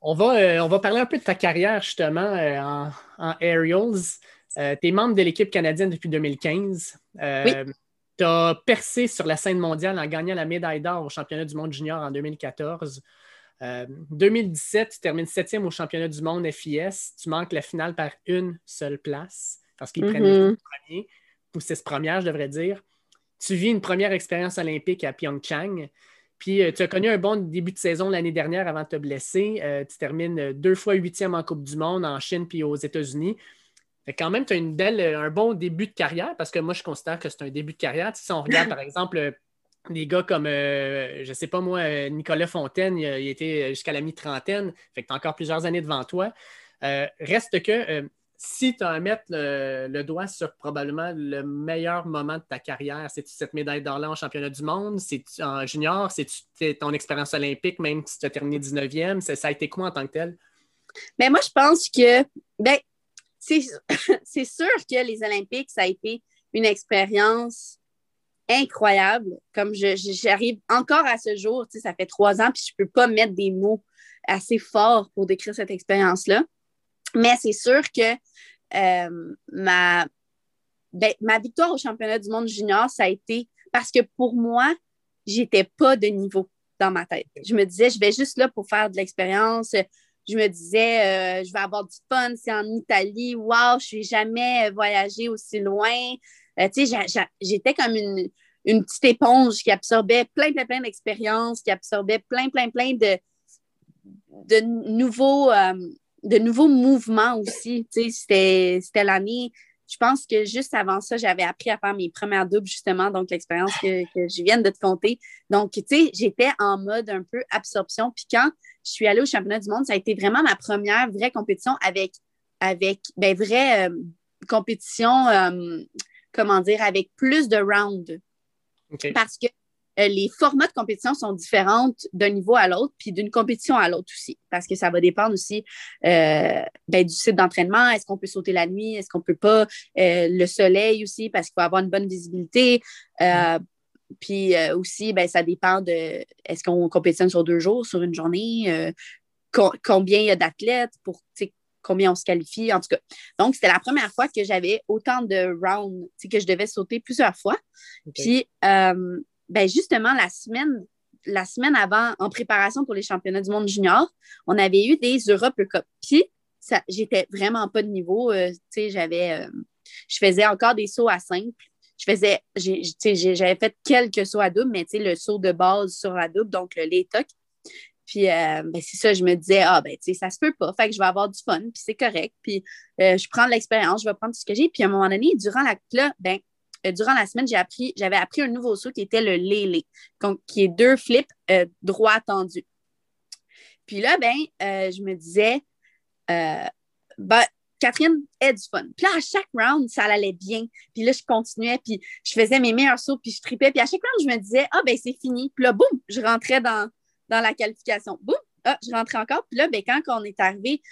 on, va, euh, on va parler un peu de ta carrière justement euh, en, en, Aerials. tu es membre de l'équipe canadienne depuis 2015. Oui tu as percé sur la scène mondiale en gagnant la médaille d'or au championnat du monde junior en 2014. 2017, euh, tu termines septième au championnat du monde FIS. Tu manques la finale par une seule place parce qu'ils prennent les mhm. premiers, ou six premières, je devrais dire. Tu vis une première expérience olympique à Pyeongchang. Puis euh, tu as connu un bon début de saison l'année dernière avant de te blesser. Euh, tu termines deux fois huitième en Coupe du Monde en Chine puis aux États-Unis quand même, tu as une belle, un bon début de carrière parce que moi, je considère que c'est un début de carrière. si on regarde, [LAUGHS] par exemple, des gars comme, euh, je sais pas moi, Nicolas Fontaine, il, était jusqu'à la mi-trentaine, fait que tu as encore plusieurs années devant toi. reste que si tu as à mettre le, doigt sur probablement le meilleur moment de ta carrière, c'est cette médaille d'or là en championnat du monde, c'est en junior, c'est ton expérience olympique, même si tu as terminé 19e, ça a été quoi en tant que tel?
Mais ben, moi, je pense que ben, [LAUGHS] c'est sûr que les Olympiques, ça a été une expérience incroyable. Comme j'arrive encore à ce jour, ça fait trois ans, puis je ne peux pas mettre des mots assez forts pour décrire cette expérience-là. Mais c'est sûr que euh, ma, ben, ma victoire au championnat du monde junior, ça a été parce que pour moi, j'étais pas de niveau dans ma tête. Je me disais, je vais juste là pour faire de l'expérience, je me disais, euh, je vais avoir du fun, c'est en Italie, waouh, je suis jamais voyagé aussi loin. Euh, tu sais, j'étais comme une, petite éponge qui absorbait plein, plein, plein d'expériences, qui absorbait plein, plein, plein de, de, nouveaux, euh, de nouveaux mouvements aussi. Tu sais, c'était l'année je pense que juste avant ça, j'avais appris à faire mes premières doubles, justement, donc l'expérience que, je viens de te compter. Donc, tu sais, j'étais en mode un peu absorption. Puis quand je suis allée au championnat du monde, ça a été vraiment ma première vraie compétition avec, avec ben, vraie euh, compétition, comment dire, avec plus de rounds. Parce que euh, les formats de compétition sont différents d'un niveau à l'autre, puis d'une compétition à l'autre aussi, parce que ça va dépendre aussi euh, ben, du site d'entraînement. Est-ce qu'on peut sauter la nuit? Est-ce qu'on ne peut pas? Euh, le soleil aussi, parce qu'il faut avoir une bonne visibilité. Puis aussi, ben, ça dépend de est-ce qu'on compétitionne sur deux jours, sur une journée, combien il y a d'athlètes pour combien on se qualifie, en tout cas. Donc, c'était la première fois que j'avais autant de rounds, que je devais sauter plusieurs fois. Puis, ben justement, la semaine, la semaine avant, en préparation pour les championnats du monde junior, on avait eu des Europe Cup. Puis, j'étais vraiment pas de niveau. Euh, j'avais, euh, je faisais encore des sauts à simple. Je faisais, j'avais fait quelques sauts à double, mais le saut de base sur la double, donc le laytuck. Puis, euh, ben, c'est ça, je me disais, ah, ben, tu sais, ça se peut pas. Fait que je vais avoir du fun, puis c'est correct. Puis, je prends l'expérience, je vais prendre tout ce que j'ai. Puis, à un moment donné, durant la là, ben, euh, durant la semaine, j'ai appris, j'avais appris un nouveau saut qui était le lélé, qui est deux flips euh, droit tendus. Puis là, ben, euh, je me disais, ben, Catherine est du fun. Puis là, à chaque round, ça allait bien. Puis là, je continuais, puis je faisais mes meilleurs sauts, puis je tripais. Puis à chaque round, je me disais, ah, ben, c'est fini. Puis là, boum, je rentrais dans, dans la qualification. Boum, ah, je rentrais encore. Puis là, ben, quand on est arrivé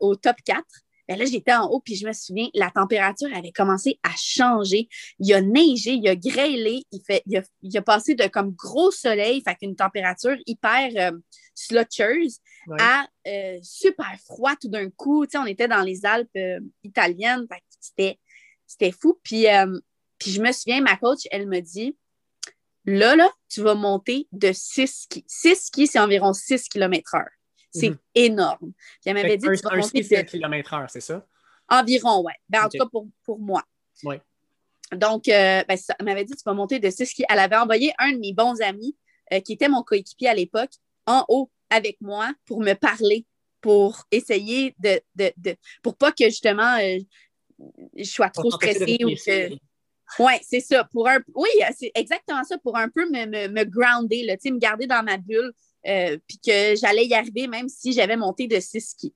au top 4, ben là, j'étais en haut, puis je me souviens, la température avait commencé à changer. Il a neigé, il a grêlé, il, fait, il, a, passé de comme gros soleil, fait qu'une température hyper euh, slotcheuse, à euh, super froid tout d'un coup. Tu sais, on était dans les Alpes euh, italiennes, fait c'était, c'était fou. Puis Puis je me souviens, ma coach, elle me dit là, là, tu vas monter de 6 skis. 6 skis, c'est environ 6 km/h. C'est
Mhm.
énorme. Puis elle m'avait dit
Un,
tu vas
un
monter
ski, c'est
de-
un kilomètre heure, c'est ça?
environ, ouais. Ben, en tout cas, pour, pour moi.
Ouais.
Donc, euh, ben, ça, elle m'avait dit tu vas monter de 6 skis. Elle avait envoyé un de mes bons amis, euh, qui était mon coéquipier à l'époque, en haut avec moi pour me parler, pour essayer de. de, de- pour pas que justement euh, je sois trop stressée ou que. Oui, c'est ça. Pour un... Oui, c'est exactement ça. Pour un peu me, me, me grounder, là, me garder dans ma bulle, euh, puis que j'allais y arriver même si j'avais monté de six skis.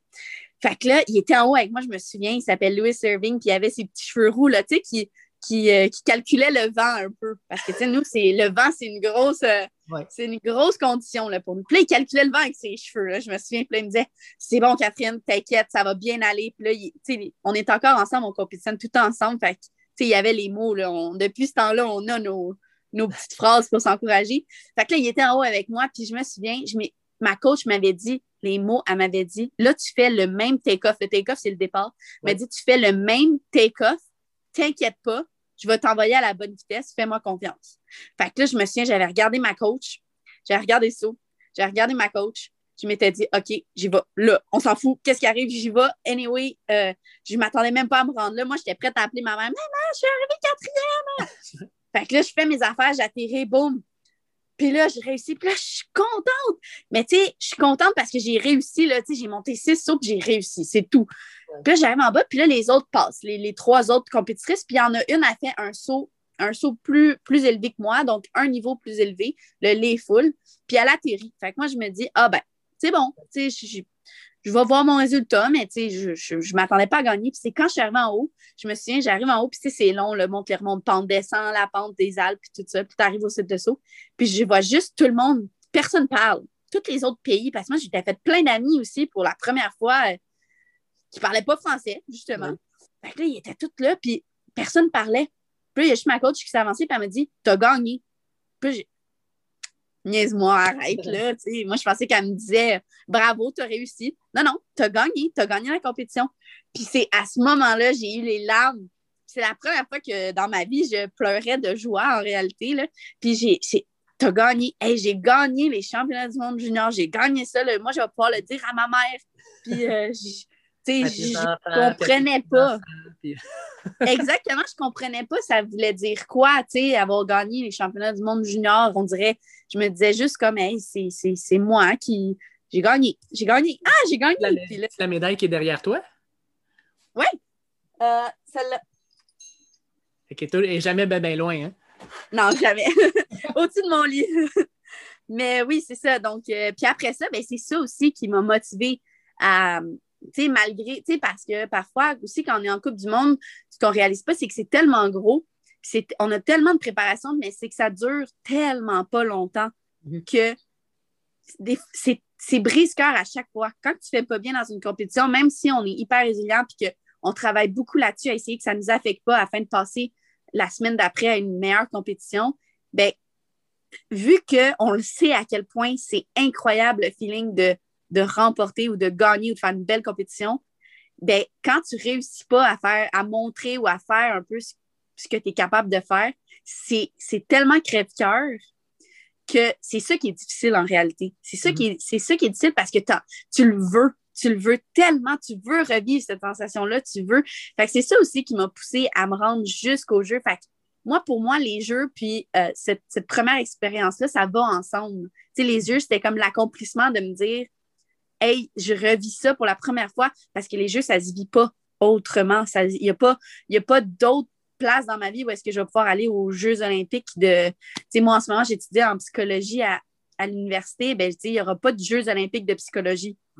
Fait que là, il était en haut avec moi, je me souviens, il s'appelle Louis Irving, puis il avait ses petits cheveux roux, là, tu sais, qui, qui, euh, qui calculait le vent un peu. Parce que, tu sais, nous, c'est, le vent, c'est une grosse, euh,
Ouais.
c'est une grosse condition là, pour nous. Puis là, il calculait le vent avec ses cheveux. Là. Je me souviens, puis là, il me disait C'est bon, Catherine, t'inquiète, ça va bien aller. Puis là, tu sais, on est encore ensemble, on compétitionne tout ensemble. Fait que, il y avait les mots. Là, on- depuis ce temps-là, on a nos, nos petites phrases pour s'encourager. Fait que là, il était en haut avec moi, puis je me souviens, je ma coach m'avait dit les mots, elle m'avait dit Là, tu fais le même take-off. Le take-off, c'est le départ. Elle m'a dit Tu fais le même take-off, t'inquiète pas, je vais t'envoyer à la bonne vitesse, fais-moi confiance. Fait que là, je me souviens, j'avais regardé ma coach, j'avais regardé ça, j'avais regardé ma coach, je m'étais dit, OK, j'y vais. Là, on s'en fout. Qu'est-ce qui arrive? J'y vais. Anyway, euh, je m'attendais même pas à me rendre là. Moi, j'étais prête à appeler ma mère. Maman, je suis arrivée quatrième! [LAUGHS] fait que là, je fais mes affaires, j'atterris, boum. Puis là, j'ai réussi. Puis là, je suis contente. Mais tu sais, je suis contente parce que j'ai réussi. Là, tu sais, j'ai monté six sauts, puis j'ai réussi. C'est tout. Puis là, j'arrive en bas, puis là, les autres passent, les, les trois autres compétitrices. Puis il y en a une, a fait un saut, un saut plus, plus élevé que moi, donc un niveau plus élevé, le lait full. Puis elle atterrit. Fait que moi, je me dis, ah ben, c'est bon. Tu sais, je, vais voir mon résultat, mais tu sais, je, je m'attendais pas à gagner. Puis c'est quand je suis arrivée en haut, je me souviens, j'arrive en haut, puis c'est long, le monte, les remonte, pente, descend, la pente des Alpes, puis tout ça. Puis tu arrives au site de saut. Puis je vois juste tout le monde, personne parle. Tous les autres pays, parce que moi, j'étais fait plein d'amis aussi pour la première fois euh, qui parlaient pas français, justement. Fait que là, ils étaient tous là, puis personne parlait. Puis là, il y a juste ma coach qui s'est avancée, puis elle m'a dit T'as gagné. Puis Niaise-moi, arrête, là. tu sais. Moi, je pensais qu'elle me disait Bravo, t'as réussi. Non, non, t'as gagné, t'as gagné la compétition. Puis c'est à ce moment-là, j'ai eu les larmes. C'est la première fois que dans ma vie, je pleurais de joie en réalité. Là. Puis j'ai. T'as gagné. Hey, j'ai gagné les championnats du monde junior. J'ai gagné ça. là. Moi, je vais pouvoir le dire à ma mère. Puis, euh, tu sais, je comprenais pas.
enfants, puis- [LAUGHS]
Exactement, je comprenais pas ça voulait dire quoi, tu sais, avoir gagné les championnats du monde junior. On dirait, je me disais juste comme, hey, c'est- c'est c'est moi qui. J'ai gagné. J'ai gagné. Ah, j'ai gagné.
La,
Puis là,
c'est la médaille qui est derrière toi?
euh, celle-là.
Fait qu'elle est jamais bien ben loin. Hein?
Non, jamais. [LAUGHS] Au-dessus de mon lit. [LAUGHS] Mais oui, c'est ça. Donc, euh, puis après ça, ben, c'est ça aussi qui m'a motivée à, tu sais, malgré, tu sais, parce que parfois aussi, quand on est en Coupe du Monde, ce qu'on réalise pas, c'est que c'est tellement gros, c'est, on a tellement de préparation, mais c'est que ça dure tellement pas longtemps
Mhm.
que c'est brise-cœur à chaque fois. Quand tu fais pas bien dans une compétition, même si on est hyper résilient puis qu'on travaille beaucoup là-dessus à essayer que ça ne nous affecte pas afin de passer la semaine d'après à une meilleure compétition, ben, vu qu'on le sait à quel point c'est incroyable le feeling de, de remporter ou de gagner ou de faire une belle compétition, ben, quand tu réussis pas à faire, à montrer ou à faire un peu ce, ce que tu es capable de faire, c'est, c'est tellement crève-cœur que c'est ça qui est difficile en réalité. C'est ça,
Mhm.
qui est, c'est ça qui est difficile parce que tu le veux. Tu le veux tellement, tu veux revivre cette sensation-là, tu veux. Fait que c'est ça aussi qui m'a poussé à me rendre jusqu'au jeu. Fait que moi, pour moi, les jeux, puis euh, cette, cette première expérience-là, ça va ensemble. Tu sais, les jeux, c'était comme l'accomplissement de me dire Hey, je revis ça pour la première fois parce que les jeux, ça se vit pas autrement. Il n'y a pas, il y a pas d'autre place dans ma vie où est-ce que je vais pouvoir aller aux Jeux olympiques de. Moi, en ce moment, j'étudie en psychologie à, à l'université. Ben, il n'y aura pas de Jeux olympiques de psychologie. [CLEARS THROAT]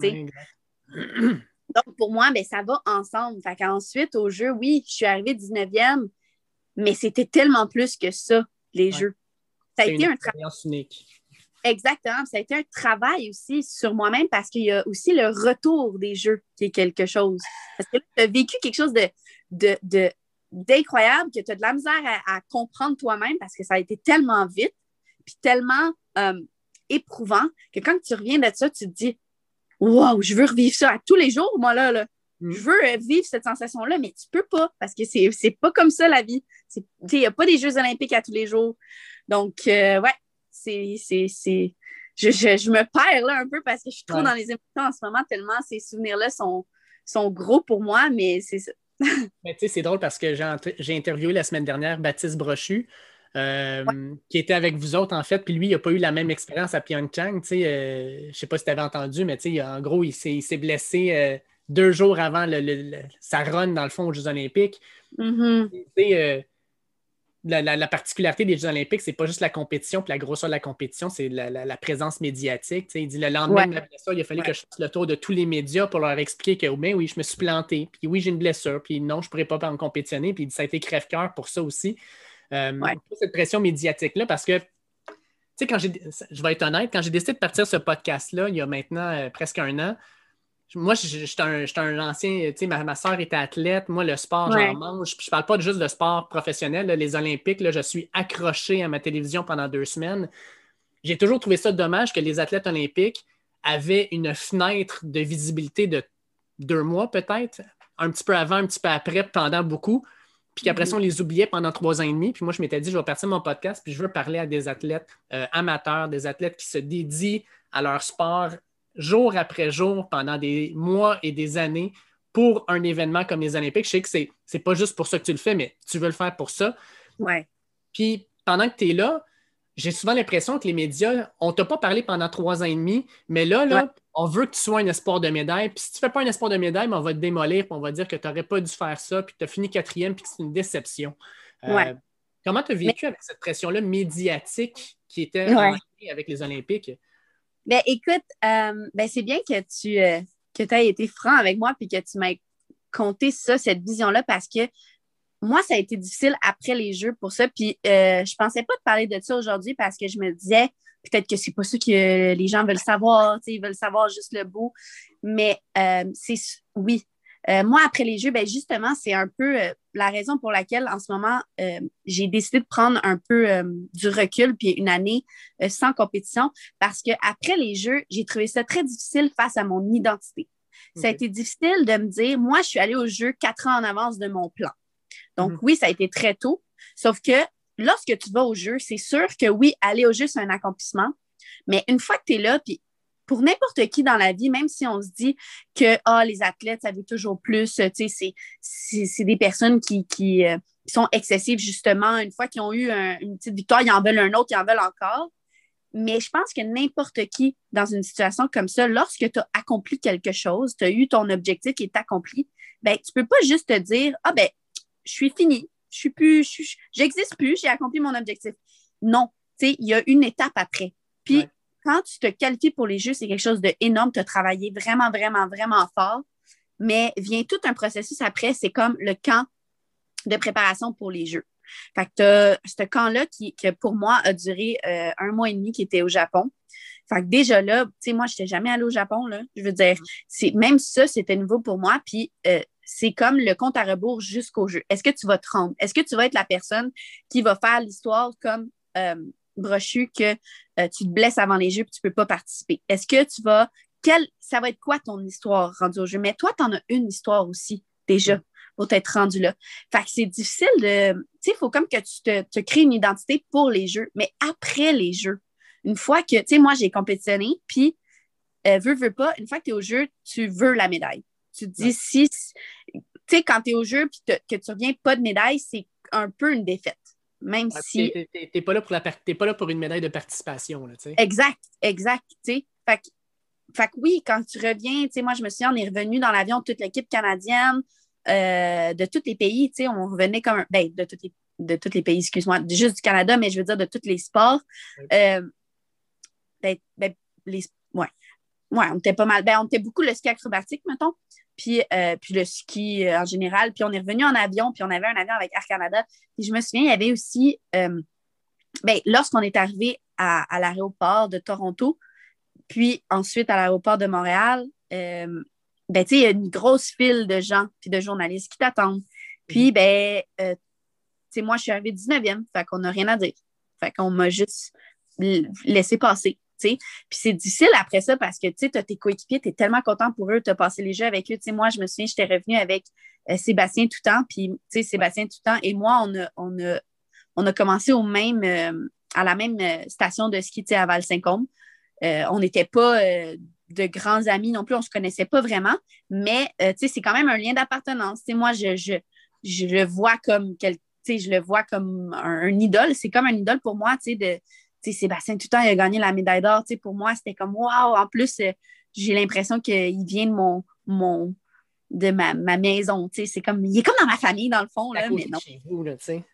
Donc, pour moi, ben, ça va ensemble. Fait qu'ensuite, au jeu, oui, je suis arrivée 19e, mais c'était tellement plus que ça, les
Ouais.
jeu. Ça a été
une
un travail.
unique.
Exactement. Ça a été un travail aussi sur moi-même parce qu'il y a aussi le retour des jeux qui est quelque chose. Parce que tu as vécu quelque chose de, de, de- d'incroyable que tu as de la misère à, à comprendre toi-même parce que ça a été tellement vite puis tellement euh, éprouvant que quand tu reviens de ça, tu te dis Wow, je veux revivre ça à tous les jours, moi là. là. mm. je veux vivre cette sensation-là, mais tu peux pas parce que c'est, c'est pas comme ça la vie. Il n'y a pas des Jeux olympiques à tous les jours. Donc, euh, ouais, c'est, c'est, c'est... Je, je, me perds là un peu parce que je suis trop dans les émotions en ce moment, tellement ces souvenirs-là sont, sont gros pour moi, mais c'est ça. [LAUGHS]
mais tu sais, c'est drôle parce que j'ai, j'ai interviewé la semaine dernière Baptiste Brochu, euh, qui était avec vous autres, en fait. Puis lui, il n'a pas eu la même expérience à Pyeongchang. Euh, je ne sais pas si tu avais entendu, mais en gros, il s'est blessé euh, deux jours avant sa run, dans le fond, aux Jeux olympiques.
Mm-hmm.
La, particularité des Jeux olympiques, c'est pas juste la compétition puis la grosseur de la compétition, c'est la, présence médiatique. Il dit le lendemain de la blessure, il a fallu que je fasse le tour de tous les médias pour leur expliquer que ben oui, je me suis planté, puis oui, j'ai une blessure, puis non, je ne pourrais pas en compétitionner, puis ça a été crève-cœur pour ça aussi. Euh, cette pression médiatique-là, parce que, tu sais, quand j'ai, je vais être honnête, quand j'ai décidé de partir ce podcast-là, il y a maintenant euh, presque un an, moi, j'étais un, un, ancien, tu sais, ma, ma soeur était athlète, moi, le sport, j'en mange, puis je parle pas juste de sport professionnel, les Olympiques, là, je suis accroché à ma télévision pendant deux semaines. J'ai toujours trouvé ça dommage que les athlètes olympiques avaient une fenêtre de visibilité de deux mois peut-être, un petit peu avant, un petit peu après, pendant beaucoup, puis qu'après ça, on les oubliait pendant trois ans et demi. Puis moi, je m'étais dit, je vais partir mon podcast, puis je veux parler à des athlètes euh, amateurs, des athlètes qui se dédient à leur sport jour après jour pendant des mois et des années pour un événement comme les Olympiques. Je sais que c'est, c'est pas juste pour ça que tu le fais, mais tu veux le faire pour ça.
Ouais.
Puis pendant que tu es là, j'ai souvent l'impression que les médias, on t'a pas parlé pendant trois ans et demi, mais là, là, on veut que tu sois un espoir de médaille. Puis si tu ne fais pas un espoir de médaille, on va te démolir, puis on va dire que tu n'aurais pas dû faire ça, puis tu as fini quatrième, puis que c'est une déception. Euh, comment tu as vécu avec cette pression-là médiatique qui était avec les Olympiques?
Ben, écoute, euh, ben, c'est bien que tu euh, que aies été franc avec moi puis que tu m'aies conté ça, cette vision-là, parce que moi, ça a été difficile après les Jeux pour ça. Puis euh, je pensais pas te parler de ça aujourd'hui parce que je me disais peut-être que c'est pas ça que les gens veulent savoir, ils veulent savoir juste le beau. Mais euh, c'est oui. Euh, moi, après les Jeux, ben justement, c'est un peu la raison pour laquelle en ce moment, j'ai décidé de prendre un peu du recul puis une année sans compétition parce qu'après les Jeux, j'ai trouvé ça très difficile face à mon identité. Ça a été difficile de me dire, moi, je suis allée au jeu quatre ans en avance de mon plan. Donc, mhm. oui, ça a été très tôt. Sauf que lorsque tu vas au jeu, c'est sûr que oui, aller au jeu, c'est un accomplissement. Mais une fois que tu es là, puis pour n'importe qui dans la vie, même si on se dit que ah, les athlètes, ça veut toujours plus, c'est des personnes qui, qui, euh, sont excessives, justement. Une fois qu'ils ont eu une petite victoire, ils en veulent un autre, ils en veulent encore. Mais je pense que n'importe qui, dans une situation comme ça, lorsque tu as accompli quelque chose, tu as eu ton objectif qui est accompli, ben, tu ne peux pas juste te dire Ah, ben, je suis fini, je suis plus, j'existe plus, j'ai accompli mon objectif. Non, il y a une étape après. Puis quand tu te qualifies pour les jeux, c'est quelque chose d'énorme. Tu as travaillé vraiment, vraiment, vraiment fort. Mais vient tout un processus après, c'est comme le camp de préparation pour les jeux. Fait que ce camp-là qui, pour moi, a duré euh, un mois et demi, qui était au Japon. Fait que déjà là, tu sais, moi, je n'étais jamais allée au Japon, là. Je veux dire, c'est, même ça, c'était nouveau pour moi. Puis euh, c'est comme le compte à rebours jusqu'au jeu. Est-ce que tu vas te rendre? Est-ce que tu vas être la personne qui va faire l'histoire comme euh, Brochu que euh, tu te blesses avant les jeux et tu ne peux pas participer? Est-ce que tu vas. Quel, ça va être quoi ton histoire rendue au jeu? Mais toi, tu en as une histoire aussi, déjà, pour t'être rendu là. Fait que c'est difficile de. Tu sais, il faut comme que tu te, te crées une identité pour les jeux, mais après les jeux. Une fois que, tu sais, moi, j'ai compétitionné, puis, euh, veux, veux pas, une fois que tu es au jeu, tu veux la médaille. Tu te dis, si, tu sais, quand tu es au jeu et que tu reviens pas de médaille, c'est un peu une défaite. Même si.
Tu n'es pas, là pour la, pas là pour une médaille de participation. Là,
exact, exact. Fait que, fait que oui, quand tu reviens, tu sais, moi, je me souviens, on est revenu dans l'avion, toute l'équipe canadienne, euh, de tous les pays, tu sais, on revenait comme. Ben, de tous les, de tous les pays, excuse-moi, juste du Canada, mais je veux dire de tous les sports. Euh, ben, ben, les, ouais. Ouais, on était pas mal. Ben, on était beaucoup le ski acrobatique, mettons puis, euh, puis le ski euh, en général. Puis on est revenu en avion, puis on avait un avion avec Air Canada. Puis je me souviens, il y avait aussi, euh, ben, lorsqu'on est arrivé à, l'aéroport de Toronto, puis ensuite à l'aéroport de Montréal, ben, il y a une grosse file de gens puis de journalistes qui t'attendent. Puis, mm. ben, moi, je suis arrivée 19e, fait qu'on n'a rien à dire. Fait qu'on m'a juste laissé passer. Puis c'est difficile après ça parce que tu as tes coéquipiers, tu es tellement content pour eux, tu as passé les jeux avec eux. moi, je me souviens, j'étais revenue avec euh, Sébastien Toutan, puis Sébastien Toutan et moi, on a, on a, on a commencé au même, euh, à la même euh, station de ski à Val-Saint-Côme. on n'était pas de grands amis non plus, on ne se connaissait pas vraiment, mais c'est quand même un lien d'appartenance. Moi, je, je, je, le vois comme quel, je le vois comme un, idole. C'est comme un idole pour moi, tu sais, de Sébastien Toutan, il a gagné la médaille d'or. Pour moi, c'était comme wow. En plus, j'ai l'impression qu'il vient de mon, mon, de ma, maison. C'est comme, il est comme dans ma famille, dans le fond. Là, mais non.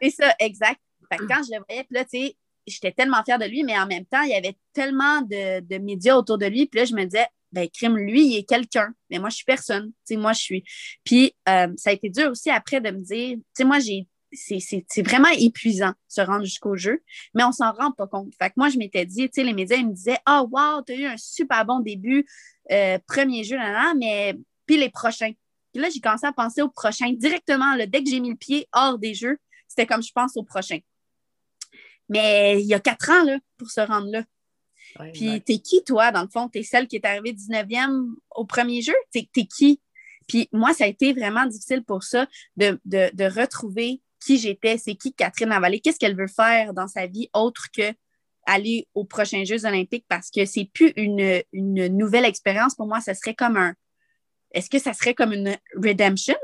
C'est ça, exact. quand je le voyais, là, tu sais, j'étais tellement fière de lui, mais en même temps, il y avait tellement de, médias autour de lui. Puis là, je me disais, ben, crime, lui, il est quelqu'un. Mais moi, je suis personne. Tu sais, moi, je suis. Puis, euh, ça a été dur aussi après de me dire, tu sais, moi, j'ai. C'est vraiment épuisant se rendre jusqu'au jeu, mais on s'en rend pas compte. Fait que moi, je m'étais dit, tu sais, les médias, ils me disaient, oh, wow, tu as eu un super bon début, euh, premier jeu, là, là, mais puis les prochains. Puis là, j'ai commencé à penser au prochain directement. dès que j'ai mis le pied hors des jeux, c'était comme je pense au prochain. Mais il y a quatre ans là, pour se rendre là. Puis t'es qui, toi, dans le fond? T'es celle qui est arrivée 19e au premier jeu? T'es es qui? Puis moi, ça a été vraiment difficile pour ça de, retrouver qui j'étais, c'est qui Catherine Lavallée, qu'est-ce qu'elle veut faire dans sa vie autre que aller aux prochains Jeux olympiques? Parce que c'est plus une, une nouvelle expérience pour moi, ce serait comme un, est-ce que ça serait comme une redemption?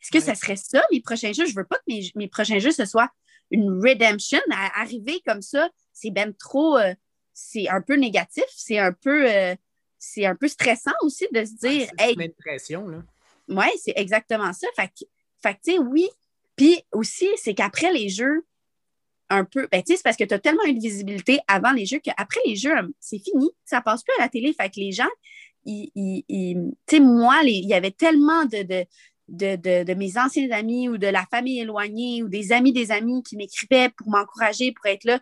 Est-ce que ça serait ça, mes prochains jeux? Je veux pas que mes, prochains jeux, ce soit une redemption. À arriver comme ça, c'est ben trop. Euh, c'est un peu négatif. C'est un peu. Euh, c'est un peu stressant aussi de se dire.
c'est une pression, là.
Oui, c'est exactement ça. Fait que, tu sais, oui. Puis aussi, c'est qu'après les jeux, un peu. Ben, tu sais, c'est parce que tu as tellement eu de visibilité avant les jeux qu'après les jeux, c'est fini. Ça passe plus à la télé. Fait que les gens, tu sais, moi, il y avait tellement de, de, mes anciens amis ou de la famille éloignée ou des amis des amis qui m'écrivaient pour m'encourager, pour être là.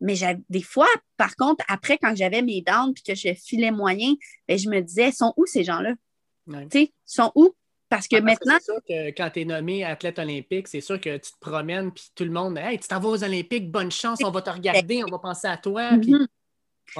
Mais des fois, par contre, après, quand j'avais mes dents puis que je filais moyen, ben, je me disais, sont où ces gens-là? Tu sais, sont où? Parce que maintenant.
C'est sûr que quand tu es nommé athlète olympique, c'est sûr que tu te promènes puis tout le monde, hey, tu t'en vas aux Olympiques, bonne chance, on va te regarder, on va penser à toi. Mm-hmm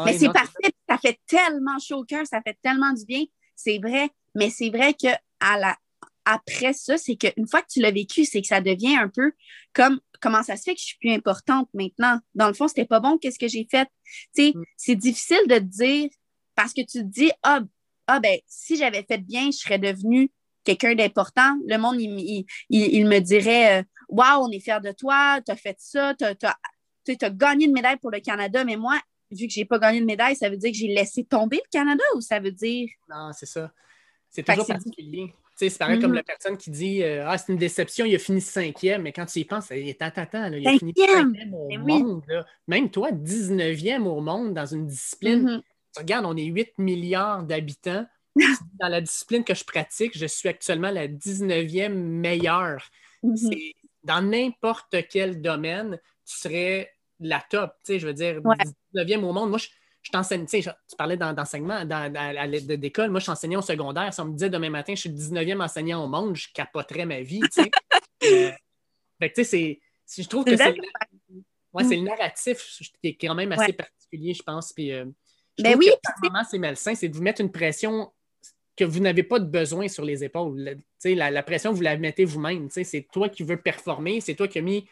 mais c'est parfait, ça fait tellement chaud au cœur, ça fait tellement du bien. C'est vrai, mais c'est vrai que à la, après ça, c'est qu'une fois que tu l'as vécu, c'est que ça devient un peu comme comment ça se fait que je suis plus importante maintenant? Dans le fond, c'était pas bon, qu'est-ce que j'ai fait? Tu sais, mm. c'est difficile de te dire parce que tu te dis, ah, ah ben, si j'avais fait bien, je serais devenue quelqu'un d'important. Le monde, il, il, me dirait, waouh, wow, on est fiers de toi, tu as fait ça, tu as, gagné une médaille pour le Canada, mais moi, vu que j'ai pas gagné de médaille, ça veut dire que j'ai laissé tomber le Canada ou ça veut dire?
Non, c'est ça. C'est toujours particulier. C'est pareil comme mm-hmm. la personne qui dit euh, Ah, c'est une déception, il a fini cinquième, mais quand tu y penses, il est attends, il a fini cinquième au monde. Même toi, 19e au monde dans une discipline. Mm-hmm. Regarde, on est 8 milliards d'habitants. [LAUGHS] dans la discipline que je pratique, je suis actuellement la 19e meilleure. Mm-hmm. Dans n'importe quel domaine, tu serais la top, tu sais, je veux dire, 19e au monde. Moi, je, je t'enseigne, tu sais, tu parlais d'enseignement d'école. Moi, je t'enseignais au secondaire. Si on me disait demain matin, je suis le 19e enseignant au monde, je capoterais ma vie, tu sais. [LAUGHS] euh, fait tu sais, c'est, je trouve que c'est, ouais, c'est le narratif qui est quand même assez particulier, je pense. Puis, euh, je ben oui, c'est malsain, c'est de vous mettre une pression que vous n'avez pas de besoin sur les épaules. La, la, pression, vous la mettez vous-même. C'est toi qui veux performer, c'est toi qui as mis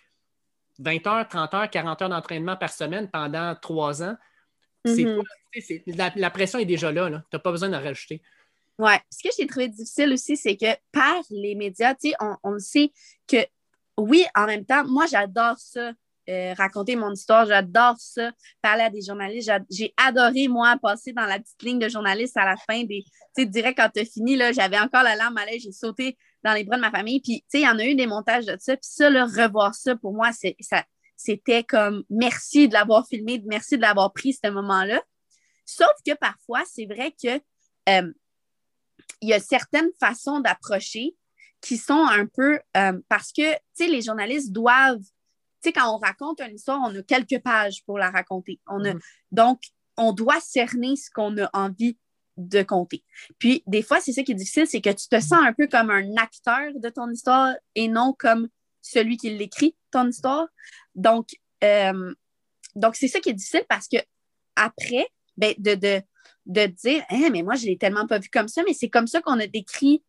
20 heures, 30 heures, 40 heures d'entraînement par semaine pendant trois ans, mhm. la, pression est déjà là. Tu n'as pas besoin d'en rajouter.
Oui. Ce que j'ai trouvé difficile aussi, c'est que par les médias, on, on sait que oui, en même temps, moi, j'adore ça. Euh, raconter mon histoire, j'adore ça, parler à des journalistes. J'ai adoré, moi, passer dans la petite ligne de journaliste à la fin des. Tu sais, direct quand tu as fini, j'avais encore la larme à l'œil, j'ai sauté dans les bras de ma famille. Puis, tu sais, il y en a eu des montages de ça. Puis ça, là, revoir ça, pour moi, c'était comme merci de l'avoir filmé, merci de l'avoir pris ce moment-là. Sauf que parfois, c'est vrai que euh, il y a certaines façons d'approcher qui sont un peu euh, parce que, tu sais, les journalistes doivent, tu sais, quand on raconte une histoire, on a quelques pages pour la raconter. On a, mm-hmm. Donc, on doit cerner ce qu'on a envie de compter. Puis, des fois, c'est ça qui est difficile, c'est que tu te sens un peu comme un acteur de ton histoire et non comme celui qui l'écrit, ton histoire. Donc, euh, donc c'est ça qui est difficile parce que après, ben, de, de, de dire, hein, mais moi, je l'ai tellement pas vu comme ça, mais c'est comme ça qu'on a décrit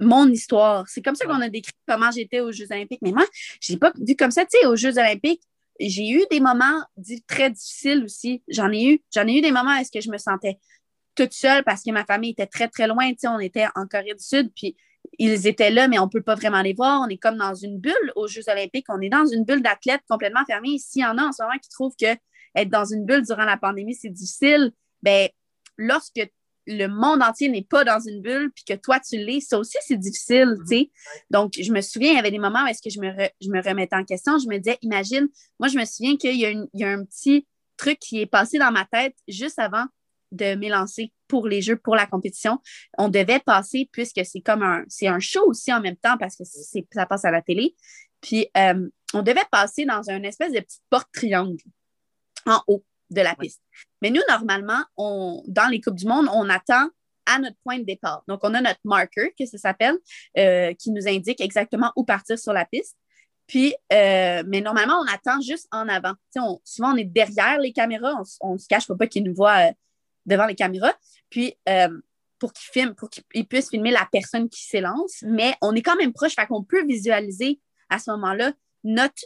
mon histoire. C'est comme ça qu'on a décrit comment j'étais aux Jeux olympiques. Mais moi, je l'ai pas vu comme ça. Tu sais, aux Jeux olympiques, j'ai eu des moments très difficiles aussi. J'en ai eu. J'en ai eu des moments où est-ce que je me sentais toute seule parce que ma famille était très, très loin. Tu sais, on était en Corée du Sud, puis ils étaient là, mais on ne peut pas vraiment les voir. On est comme dans une bulle aux Jeux olympiques. On est dans une bulle d'athlètes complètement fermée. S'il y en a en ce moment qui trouvent que être dans une bulle durant la pandémie, c'est difficile, ben lorsque le monde entier n'est pas dans une bulle, puis que toi, tu l'es, ça aussi, c'est difficile, tu sais. Donc, je me souviens, il y avait des moments où est-ce que je me, je me remettais en question. Je me disais, imagine, moi, je me souviens qu'il y, y, a un petit truc qui est passé dans ma tête juste avant de m'élancer pour les jeux, pour la compétition. On devait passer, puisque c'est comme un, c'est un show aussi en même temps, parce que ça passe à la télé. Puis, euh, on devait passer dans une espèce de petite porte triangle en haut de la piste. Mais nous, normalement, on, dans les Coupes du Monde, on attend à notre point de départ. Donc, on a notre marker, que ça s'appelle, euh, qui nous indique exactement où partir sur la piste. Puis, euh, mais normalement, on attend juste en avant. souvent, on est derrière les caméras, on, ne se cache pas qu'ils nous voient euh, devant les caméras. Puis, pour qu'ils filment, pour qu'ils puissent filmer la personne qui s'élance, mais on est quand même proche, fait qu'on peut visualiser à ce moment-là notre,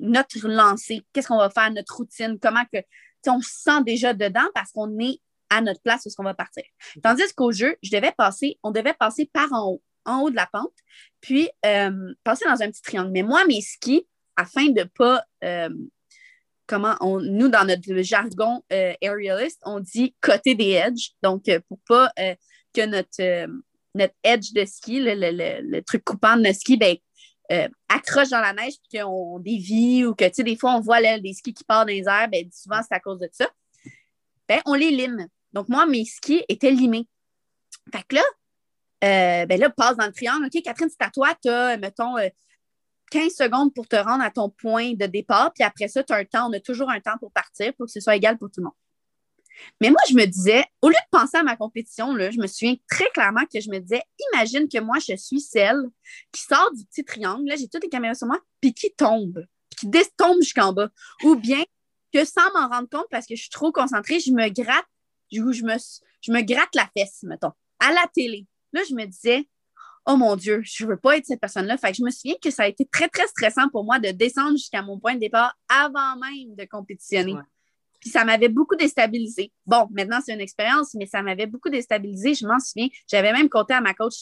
notre lancée, qu'est-ce qu'on va faire, notre routine, comment que, on se sent déjà dedans parce qu'on est à notre place où est-ce qu'on va partir. Tandis qu'au jeu, je devais passer, on devait passer par en haut, en haut de la pente, puis euh, passer dans un petit triangle. Mais moi, mes skis, afin de ne pas, euh, comment, on, nous, dans notre jargon euh, aerialist, on dit côté des edges. Donc, pour pas que notre, notre edge de ski, le, le, truc coupant de notre ski, ben, euh, accroche dans la neige puis qu'on dévie ou que, tu sais, des fois, on voit des skis qui partent dans les airs, ben, souvent, c'est à cause de ça. Ben, on les lime. Donc, moi, mes skis étaient limés. Fait que là, euh, ben là, passe dans le triangle. OK, Catherine, c'est à toi. Tu as, mettons, 15 euh, secondes pour te rendre à ton point de départ. Puis après ça, tu as un temps. On a toujours un temps pour partir pour que ce soit égal pour tout le monde. Mais moi, je me disais, au lieu de penser à ma compétition, je me souviens très clairement que je me disais, imagine que moi, je suis celle qui sort du petit triangle, là, j'ai toutes les caméras sur moi, puis qui tombe, qui tombe jusqu'en bas. Ou bien que sans m'en rendre compte, parce que je suis trop concentrée, je me gratte, je me, je me gratte la fesse, mettons, à la télé. Là, je me disais, oh mon Dieu, je ne veux pas être cette personne-là. Fait que je me souviens que ça a été très, très stressant pour moi de descendre jusqu'à mon point de départ avant même de compétitionner. Puis ça m'avait beaucoup déstabilisé. Bon, maintenant, c'est une expérience, mais ça m'avait beaucoup déstabilisé. Je m'en souviens. J'avais même compté à ma coach.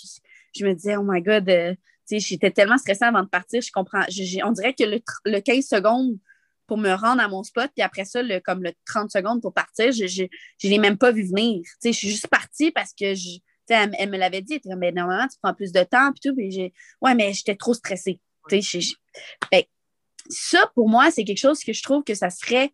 Je, me disais, oh my God, euh, j'étais tellement stressée avant de partir. Je comprends. on dirait que le, 15 secondes pour me rendre à mon spot, puis après ça, le, comme le 30 secondes pour partir, je ne l'ai même pas vu venir. je suis juste partie parce que je, elle, elle, me l'avait dit. Mais normalement, tu prends plus de temps, puis tout. Ouais, mais j'étais trop stressée. Ben, ça, pour moi, c'est quelque chose que je trouve que ça serait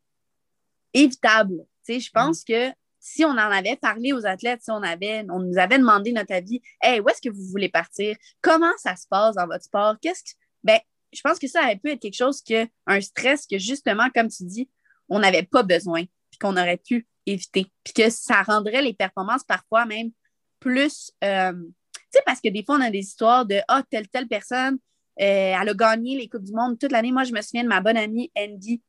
évitable. je pense mm. que si on en avait parlé aux athlètes, si on, avait, on nous avait demandé notre avis, hey, où est-ce que vous voulez partir? Comment ça se passe dans votre sport? Qu'est-ce que. Ben, je pense que ça aurait pu être quelque chose que, un stress que justement, comme tu dis, on n'avait pas besoin, puis qu'on aurait pu éviter. Puis que ça rendrait les performances parfois même plus. Euh, tu sais, parce que des fois, on a des histoires de Ah, telle, telle personne, euh, elle a gagné les Coupes du Monde toute l'année. Moi, je me souviens de ma bonne amie Andy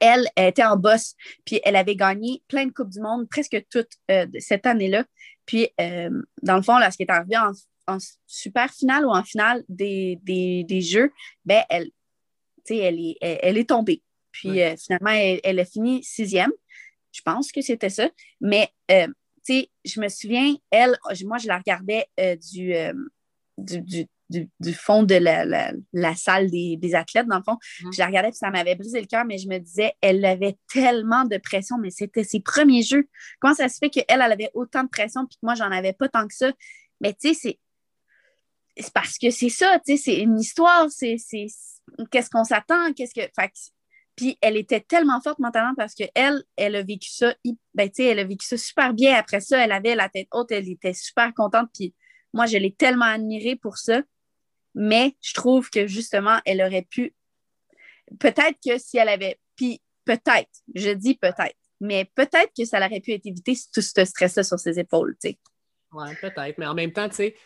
elle, était en boss, puis elle avait gagné plein de Coupes du Monde, presque toutes euh, cette année-là. Puis, euh, dans le fond, lorsqu'elle est arrivée en, super finale ou en finale des, Jeux, ben, elle, elle, est, elle, est tombée. Puis, euh, finalement, elle, a fini sixième. Je pense que c'était ça. Mais, tu sais, je me souviens, elle, moi, je la regardais du, du, du, fond de la, salle des, athlètes, dans le fond. Mhm. Je la regardais, puis ça m'avait brisé le cœur, mais je me disais, elle avait tellement de pression, mais c'était ses premiers jeux. Comment ça se fait qu'elle, elle avait autant de pression, puis que moi, j'en avais pas tant que ça? Mais tu sais, c'est. C'est parce que c'est ça, tu sais, c'est une histoire, c'est qu'est-ce qu'on s'attend, qu'est-ce que. puis elle était tellement forte mentalement parce qu'elle, elle a vécu ça, ben, elle a vécu ça super bien. Après ça, elle avait la tête haute, elle était super contente. Puis moi, je l'ai tellement admirée pour ça. Mais je trouve que justement, elle aurait pu. Peut-être que si elle avait. Puis peut-être, je dis peut-être, mais peut-être que ça aurait pu être évité tout ce stress-là sur ses épaules, tu sais.
Oui, peut-être. Mais en même temps, tu sais,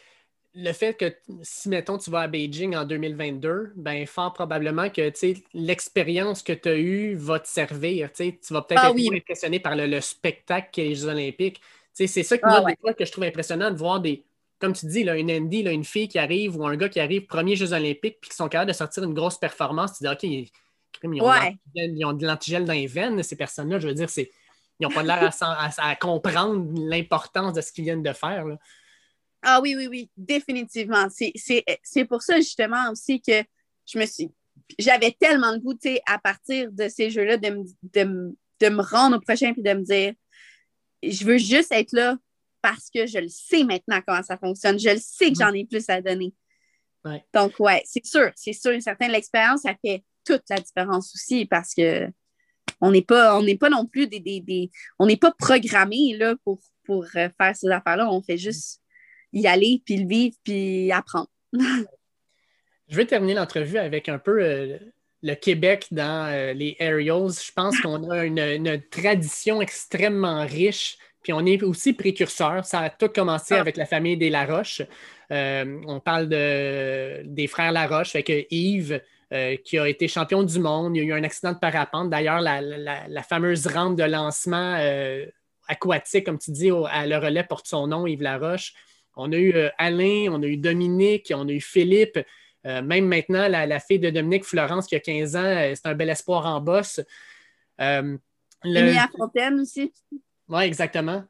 le fait que si, mettons, tu vas à Beijing en 2022, ben fort probablement que l'expérience que tu as eue va te servir. Tu vas peut-être ah être impressionné par le, spectacle qu'est les Jeux olympiques. C'est ça que, ah que je trouve impressionnant de voir des, comme tu dis, là, une Andy, une fille qui arrive ou un gars qui arrive premier Jeux olympiques puis qui sont capables de sortir une grosse performance. Tu dis, OK, ils, ont, de l'antigel dans les veines, ces personnes-là. Je veux dire, ils n'ont pas l'air à, comprendre l'importance de ce qu'ils viennent de faire.
Ah oui, oui, oui, définitivement. C'est pour ça, justement, aussi que je me suis. J'avais tellement de goût, à partir de ces jeux-là, de, me rendre au prochain puis de me dire je veux juste être là parce que je le sais maintenant comment ça fonctionne. Je le sais que j'en ai plus à donner. Donc, ouais, c'est sûr, c'est sûr, une certaine l'expérience, ça fait toute la différence aussi parce que on n'est pas, on pas non plus des, des, on n'est pas programmé là, pour, pour euh, faire ces affaires-là. On fait juste y aller, puis le vivre, puis apprendre. [LAUGHS]
Je vais terminer l'entrevue avec un peu euh, le Québec dans euh, les aerials. Je pense qu'on a une, tradition extrêmement riche, puis on est aussi précurseur. Ça a tout commencé ah. avec la famille des Laroche. Euh, on parle de, des frères Laroche, avec Yves. qui a été champion du monde. Il y a eu un accident de parapente. D'ailleurs, la, fameuse rampe de lancement aquatique, comme tu dis, à le relais porte son nom, Yves Laroche. On a eu euh, Alain, on a eu Dominique, on a eu Philippe. Euh, même maintenant, la, fille de Dominique, Florence, qui a 15 ans, euh, c'est un bel espoir en bosse.
Euh, Fontaine aussi.
Oui, exactement.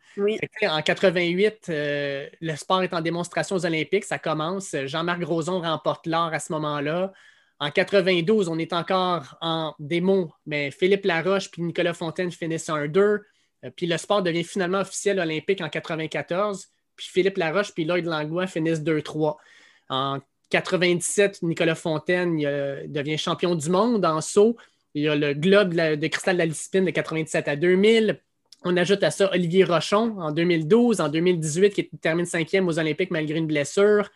En 88, le sport est en démonstration aux Olympiques. Ça commence. Jean-Marc Roson remporte l'or à ce moment-là. En 92, on est encore en démo, mais Philippe Laroche puis Nicolas Fontaine finissent un 2. Puis le sport devient finalement officiel olympique en 94 puis Philippe Laroche puis Lloyd Langlois finissent 2-3. En 97, Nicolas Fontaine devient champion du monde en saut. Il y a le globe de, cristal de la discipline de 97 à 2000. On ajoute à ça Olivier Rochon en 2012, en 2018, qui termine cinquième aux Olympiques malgré une blessure.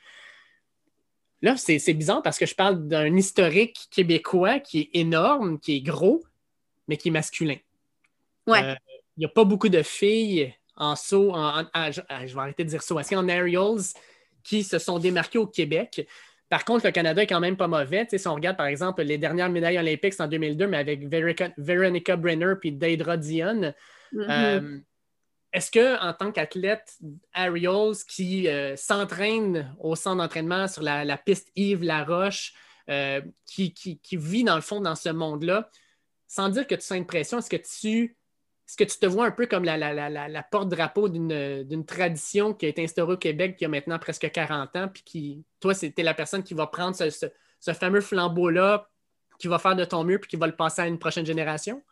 Là, c'est bizarre parce que je parle d'un historique québécois qui est énorme, qui est gros, mais qui est masculin.
Ouais. Euh,
il n'y a pas beaucoup de filles en saut, en, je vais arrêter de dire saut, en aerials qui se sont démarqués au Québec? Par contre, le Canada est quand même pas mauvais. si on regarde, par exemple, les dernières médailles olympiques, en 2002, mais avec Veronica, Brenner puis Deidra Dion. Mm-hmm. Euh, est-ce que, en tant qu'athlète aerials qui euh, s'entraîne au centre d'entraînement sur la, piste Yves Laroche, euh, qui, qui, vit dans le fond dans ce monde-là, sans dire que tu sens une pression, est-ce que tu est-ce que tu te vois un peu comme la, porte-drapeau d'une tradition qui a été instaurée au Québec il y a maintenant presque 40 ans, puis qui, toi, c'était la personne qui va prendre ce, fameux flambeau-là, qui va faire de ton mieux, puis qui va le passer à une prochaine génération?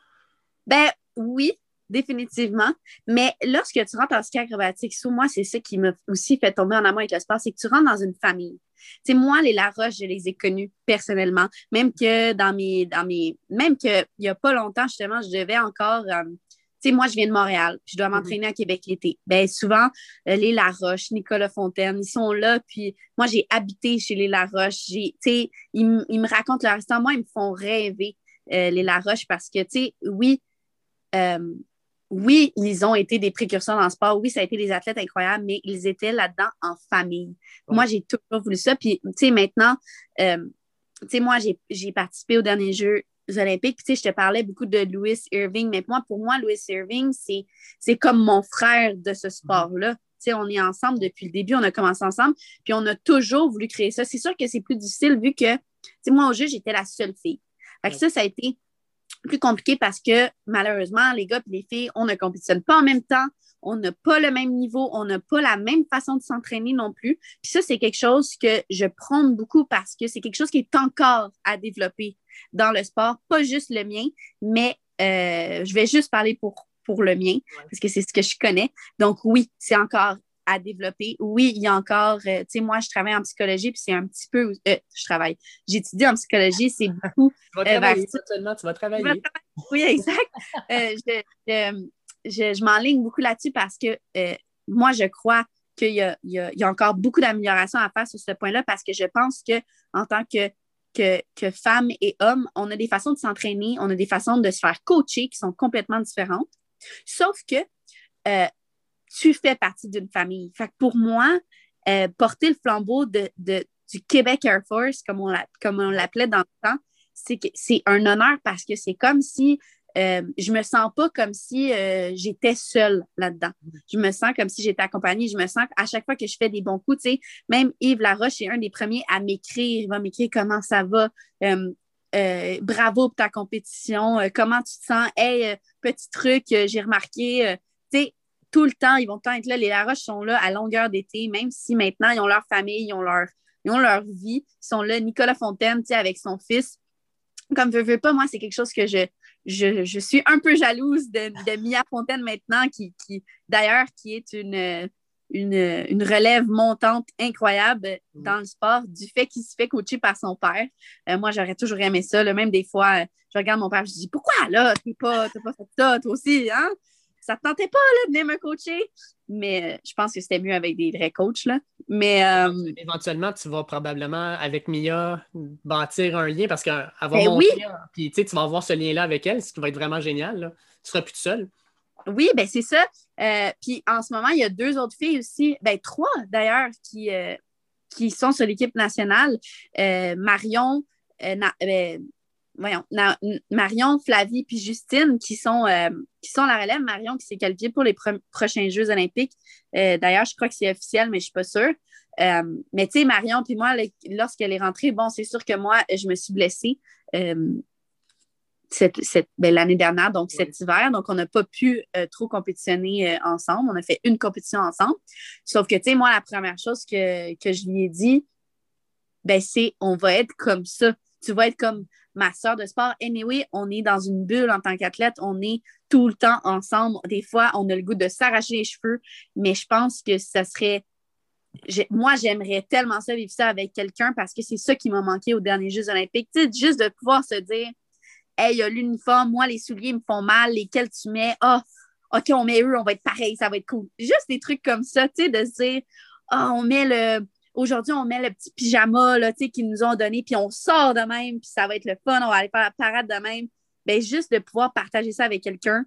Ben oui, définitivement. Mais lorsque tu rentres en ski acrobatique, sous moi, c'est ça qui m'a aussi fait tomber en amour avec le sport, c'est que tu rentres dans une famille. Tu sais, moi, les Laroche, je les ai connus personnellement, même que dans mes, dans mes, même qu'il n'y a pas longtemps, justement, je devais encore euh, sais, moi, je viens de Montréal, puis je dois mhm. m'entraîner à Québec l'été. Bien, souvent, euh, les Laroche, Nicolas Fontaine, ils sont là, puis moi, j'ai habité chez les Laroche. Tu sais, ils, me racontent leur histoire. Moi, ils me font rêver, euh, les Laroche, parce que, tu sais, oui, euh, oui, ils ont été des précurseurs dans le sport. Oui, ça a été des athlètes incroyables, mais ils étaient là-dedans en famille. Moi, j'ai toujours voulu ça. Puis, tu sais, maintenant, tu sais, moi, j'ai participé au dernier jeu Olympiques. tu sais, je te parlais beaucoup de Louis Irving, mais moi, pour moi, Louis Irving, c'est comme mon frère de ce sport-là. Tu sais, on est ensemble depuis le début, on a commencé ensemble, puis on a toujours voulu créer ça. C'est sûr que c'est plus difficile vu que, tu sais, moi, au jeu, j'étais la seule fille. Fait que ça, ça a été plus compliqué parce que malheureusement, les gars et les filles, on ne compétitionne pas en même temps, on n'a pas le même niveau, on n'a pas la même façon de s'entraîner non plus. Puis ça, c'est quelque chose que je prône beaucoup parce que c'est quelque chose qui est encore à développer dans le sport, pas juste le mien, mais euh, je vais juste parler pour, pour le mien parce que c'est ce que je connais. Donc oui, c'est encore à développer. Oui, il y a encore, euh, tu sais, moi, je travaille en psychologie, puis c'est un petit peu, euh, je travaille, j'étudie en psychologie, c'est [LAUGHS] beaucoup.
tu vas travailler, seulement, tu vas travailler.
Oui, exact. je, je, je m'enligne beaucoup là-dessus parce que moi, je crois qu'il y, y, y a, encore beaucoup d'amélioration à faire sur ce point-là parce que je pense qu'en tant que que, femmes et hommes, on a des façons de s'entraîner, on a des façons de se faire coacher qui sont complètement différentes. Sauf que euh, tu fais partie d'une famille. Pour moi, porter le flambeau de, du Québec Air Force, comme on l'appelait dans le temps, c'est un honneur parce que c'est comme si euh, je me sens pas comme si euh, j'étais seule là-dedans. Je me sens comme si j'étais accompagnée. Je me sens à chaque fois que je fais des bons coups, tu sais, même Yves Laroche est un des premiers à m'écrire. Il va m'écrire comment ça va? Euh, bravo pour ta compétition. comment tu te sens? Hey, petit truc, j'ai remarqué. tu sais, tout le temps, ils vont être là. Les Laroche sont là à longueur d'été, même si maintenant ils ont leur famille, ils ont leur, ils ont leur vie. Ils sont là. Nicolas Fontaine, tu sais, avec son fils. Comme veux, veux pas, moi, c'est quelque chose que je, je, suis un peu jalouse de, Mia Fontaine maintenant, qui, d'ailleurs, qui est une, une, relève montante incroyable mm. dans le sport du fait qu'il se fait coacher par son père. Euh, moi, j'aurais toujours aimé ça. Même des fois, je regarde mon père, je dis Pourquoi là, tu pas, pas fait ça, toi aussi, hein? Ça te tentait pas là, de venir me coacher? Mais euh, je pense que c'était mieux avec des vrais coachs. Là. Mais, euh,
Éventuellement, tu vas probablement, avec Mia, bâtir un lien parce qu'elle va ben monter, puis tu vas avoir ce lien-là avec elle, ce qui va être vraiment génial. Là. Tu seras plus tout seul.
Oui, ben c'est ça. Euh, puis en ce moment, il y a deux autres filles aussi, ben trois d'ailleurs, qui, qui sont sur l'équipe nationale. Marion, ben, voyons, Marion, Flavie puis Justine qui sont, euh, qui sont la relève. Marion qui s'est qualifiée pour les prochains Jeux olympiques. Euh, d'ailleurs, je crois que c'est officiel, mais je ne suis pas sûre. Euh, mais tu sais, Marion puis moi, lorsqu'elle est rentrée, bon, c'est sûr que moi, je me suis blessée cette, ben, l'année dernière, donc cet hiver. Donc, on n'a pas pu trop compétitionner ensemble. On a fait une compétition ensemble. Sauf que, tu sais, moi, la première chose que, que je lui ai dit, ben, c'est on va être comme ça. Tu vas être comme ma soeur de sport. Anyway, on est dans une bulle en tant qu'athlète, on est tout le temps ensemble. Des fois, on a le goût de s'arracher les cheveux, mais je pense que ça serait. Moi, j'aimerais tellement ça vivre ça avec quelqu'un parce que c'est ça qui m'a manqué aux derniers Jeux olympiques. Tu sais, juste de pouvoir se dire Hey, il y a l'uniforme, moi, les souliers me font mal, lesquels tu mets? Ah, OK, on met eux, on va être pareil, ça va être cool. Juste des trucs comme ça, tu sais, de se dire Ah, on met le Aujourd'hui, on met le petit pyjama là, qu'ils nous ont donné, puis on sort de même, puis ça va être le fun, on va aller faire la parade de même. Bien, juste de pouvoir partager ça avec quelqu'un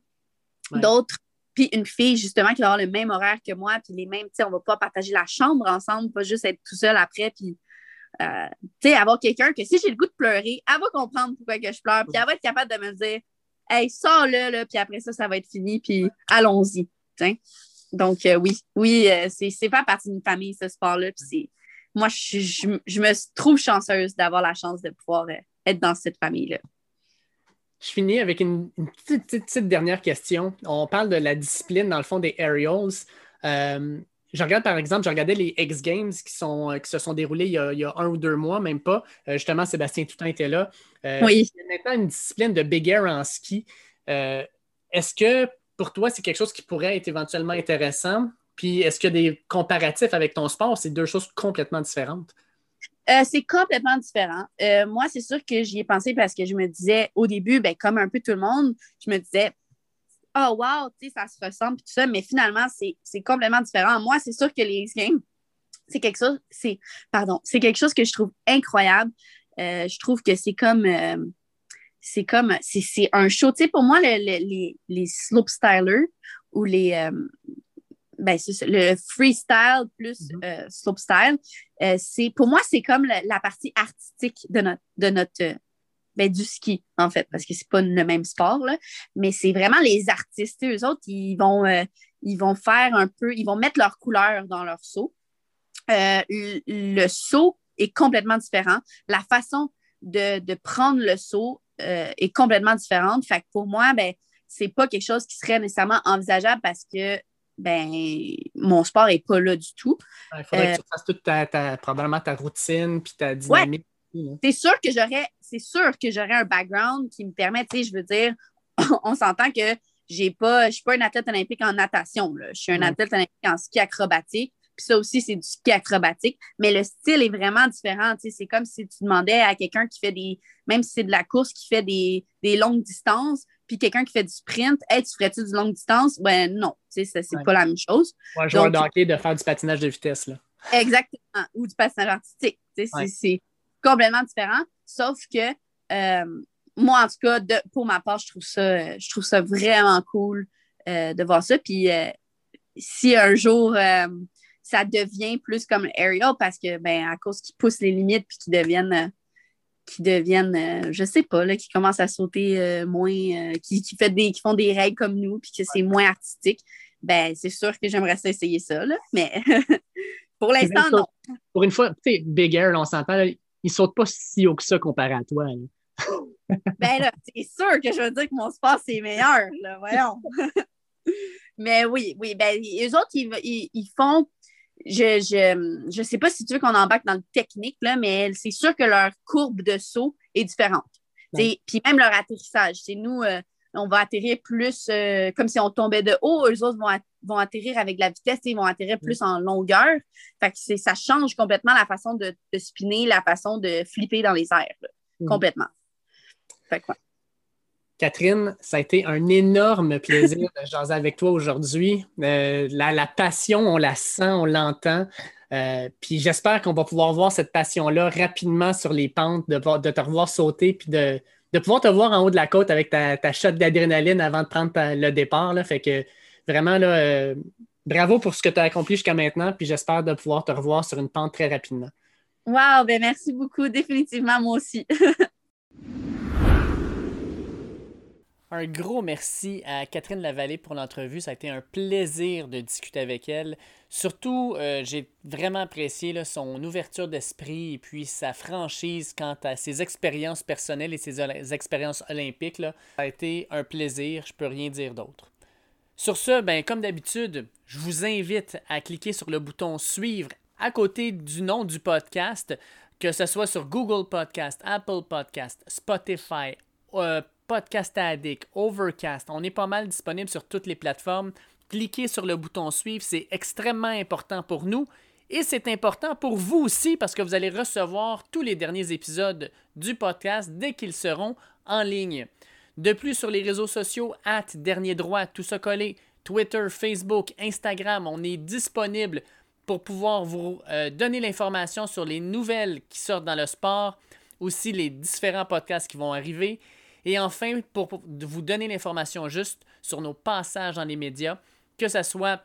d'autre, puis une fille, justement, qui va avoir le même horaire que moi, puis les mêmes, tu sais, on va pas partager la chambre ensemble, pas juste être tout seul après, puis, euh, tu sais, avoir quelqu'un que si j'ai le goût de pleurer, elle va comprendre pourquoi que je pleure, puis elle va être capable de me dire, hey, sors-le, là, puis après ça, ça va être fini, puis allons-y, donc, euh, oui, oui, euh, c'est pas partie d'une famille, ce sport-là. Puis moi, je, me trouve chanceuse d'avoir la chance de pouvoir euh, être dans cette famille-là.
Je finis avec une, petite, dernière question. On parle de la discipline, dans le fond, des aerials. je regarde, par exemple, je regardais les X Games qui, sont, qui se sont déroulés il y, a, un ou deux mois, même pas. justement, Sébastien Toutain était là.
oui.
Il y a maintenant une discipline de big air en ski. Est-ce que pour toi, c'est quelque chose qui pourrait être éventuellement intéressant? Puis est-ce qu'il y a des comparatifs avec ton sport? C'est deux choses complètement différentes.
Euh, c'est complètement différent. Euh, moi, c'est sûr que j'y ai pensé parce que je me disais au début, ben, comme un peu tout le monde, je me disais, oh wow, ça se ressemble tout ça, mais finalement, c'est complètement différent. Moi, c'est sûr que les X-Games, c'est quelque chose, c'est, pardon, c'est quelque chose que je trouve incroyable. Euh, je trouve que c'est comme, c'est comme, c'est un show. Tu sais, pour moi, les, les slopestylers ou les, ben, le freestyle plus euh, slopestyle, euh, c'est, pour moi, c'est comme la, partie artistique de notre, de notre ben, du ski, en fait, parce que c'est pas le même sport, là, mais c'est vraiment les artistes. Eux autres, ils vont, ils vont faire un peu, ils vont mettre leur couleur dans leur saut. le, le saut est complètement différent. La façon de, de prendre le saut euh, est complètement différente. Fait que pour moi, ben, c'est pas quelque chose qui serait nécessairement envisageable parce que ben, mon sport n'est pas là du tout.
Il faudrait que tu fasses toute ta, probablement ta routine puis ta dynamique.
c'est sûr que j'aurais c'est sûr que j'aurais un background qui me permet, tu sais, je veux dire, [COUGHS] on s'entend que j'ai pas, je suis pas un athlète olympique en natation. Je suis un athlète olympique en ski acrobatique. Puis ça aussi, c'est du ski acrobatique. Mais le style est vraiment différent. C'est comme si tu demandais à quelqu'un qui fait des, même si c'est de la course, qui fait des, longues distances, puis quelqu'un qui fait du sprint, hey, tu ferais-tu du longue distance? Ben non, c'est ouais. pas la même chose.
Ouais, joueur de hockey de faire du patinage de vitesse. Là.
Exactement. Ou du patinage artistique. C'est complètement différent. Sauf que euh, moi, en tout cas, de, pour ma part, je trouve ça, je trouve ça vraiment cool euh, de voir ça. Puis euh, si un jour ça devient plus comme aerial parce que, ben, à cause qu'ils poussent les limites puis qu'ils deviennent, qui deviennent, euh, je sais pas, là, qui commencent à sauter euh, moins, qui, qui, fait des, qui font des règles comme nous puis que c'est moins artistique, ben, c'est sûr que j'aimerais ça essayer ça, là, mais [LAUGHS] pour l'instant, non.
Pour une fois, tu sais, Big Air, on s'entend, il saute pas si haut que ça comparé à toi. [LAUGHS]
ben là, c'est sûr que je veux dire que mon sport, c'est meilleur, là, voyons. [LAUGHS] Mais oui, oui, ben, eux autres, ils, ils, font. Je ne je, sais pas si tu veux qu'on embarque dans le technique, là, mais c'est sûr que leur courbe de saut est différente. Puis même leur atterrissage. C'est nous, euh, on va atterrir plus euh, comme si on tombait de haut. Eux autres vont, vont atterrir avec la vitesse, ils vont atterrir plus en longueur. Fait que ça change complètement la façon de, de, spinner, la façon de flipper dans les airs. Mm. Complètement. Fait que,
Catherine, ça a été un énorme plaisir de jaser avec toi aujourd'hui. Euh, la, passion, on la sent, on l'entend. Euh, puis j'espère qu'on va pouvoir voir cette passion-là rapidement sur les pentes, de, te revoir sauter, puis de, pouvoir te voir en haut de la côte avec ta, ta d'adrénaline avant de prendre le départ. Fait que vraiment, euh, bravo pour ce que tu as accompli jusqu'à maintenant, puis j'espère de pouvoir te revoir sur une pente très rapidement.
Wow, ben merci beaucoup, définitivement, moi aussi. [LAUGHS]
Un gros merci à Catherine Lavallée pour l'entrevue. Ça a été un plaisir de discuter avec elle. Surtout, euh, j'ai vraiment apprécié son ouverture d'esprit et puis sa franchise quant à ses expériences personnelles et ses expériences olympiques. Ça a été un plaisir, je peux rien dire d'autre. Sur ce, ben, comme d'habitude, je vous invite à cliquer sur le bouton Suivre à côté du nom du podcast, que ce soit sur Google Podcast, Apple Podcast, Spotify, euh, Podcast Addict, Overcast. On est pas mal disponible sur toutes les plateformes. Cliquez sur le bouton suivre, c'est extrêmement important pour nous et c'est important pour vous aussi parce que vous allez recevoir tous les derniers épisodes du podcast dès qu'ils seront en ligne. De plus, sur les réseaux sociaux, at Dernier Droit, tout ça collé, Twitter, Facebook, Instagram, on est disponible pour pouvoir vous euh, donner l'information sur les nouvelles qui sortent dans le sport, aussi les différents podcasts qui vont arriver et enfin, pour, vous donner l'information juste sur nos passages dans les médias, que ce soit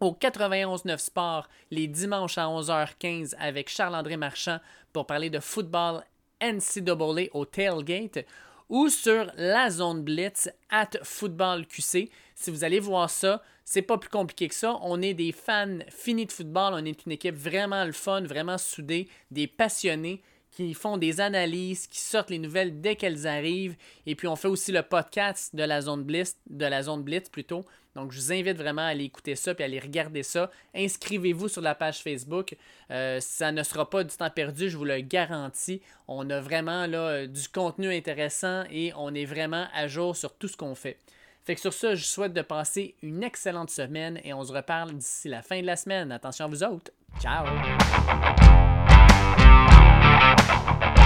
au 91.9 Sport les dimanches à 11h15 avec Charles-André Marchand pour parler de football NCAA au tailgate ou sur la zone blitz at football QC. Si vous allez voir ça, c'est pas plus compliqué que ça. On est des fans finis de football, on est une équipe vraiment le fun, vraiment soudée, des passionnés qui font des analyses, qui sortent les nouvelles dès qu'elles arrivent. Et puis on fait aussi le podcast de la zone Blitz, de la zone Blitz plutôt. Donc je vous invite vraiment à aller écouter ça et à aller regarder ça. Inscrivez-vous sur la page Facebook. Euh, ça ne sera pas du temps perdu, je vous le garantis. On a vraiment là, du contenu intéressant et on est vraiment à jour sur tout ce qu'on fait. Fait que sur ça, je souhaite de passer une excellente semaine et on se reparle d'ici la fin de la semaine. Attention à vous autres. Ciao! Thank you.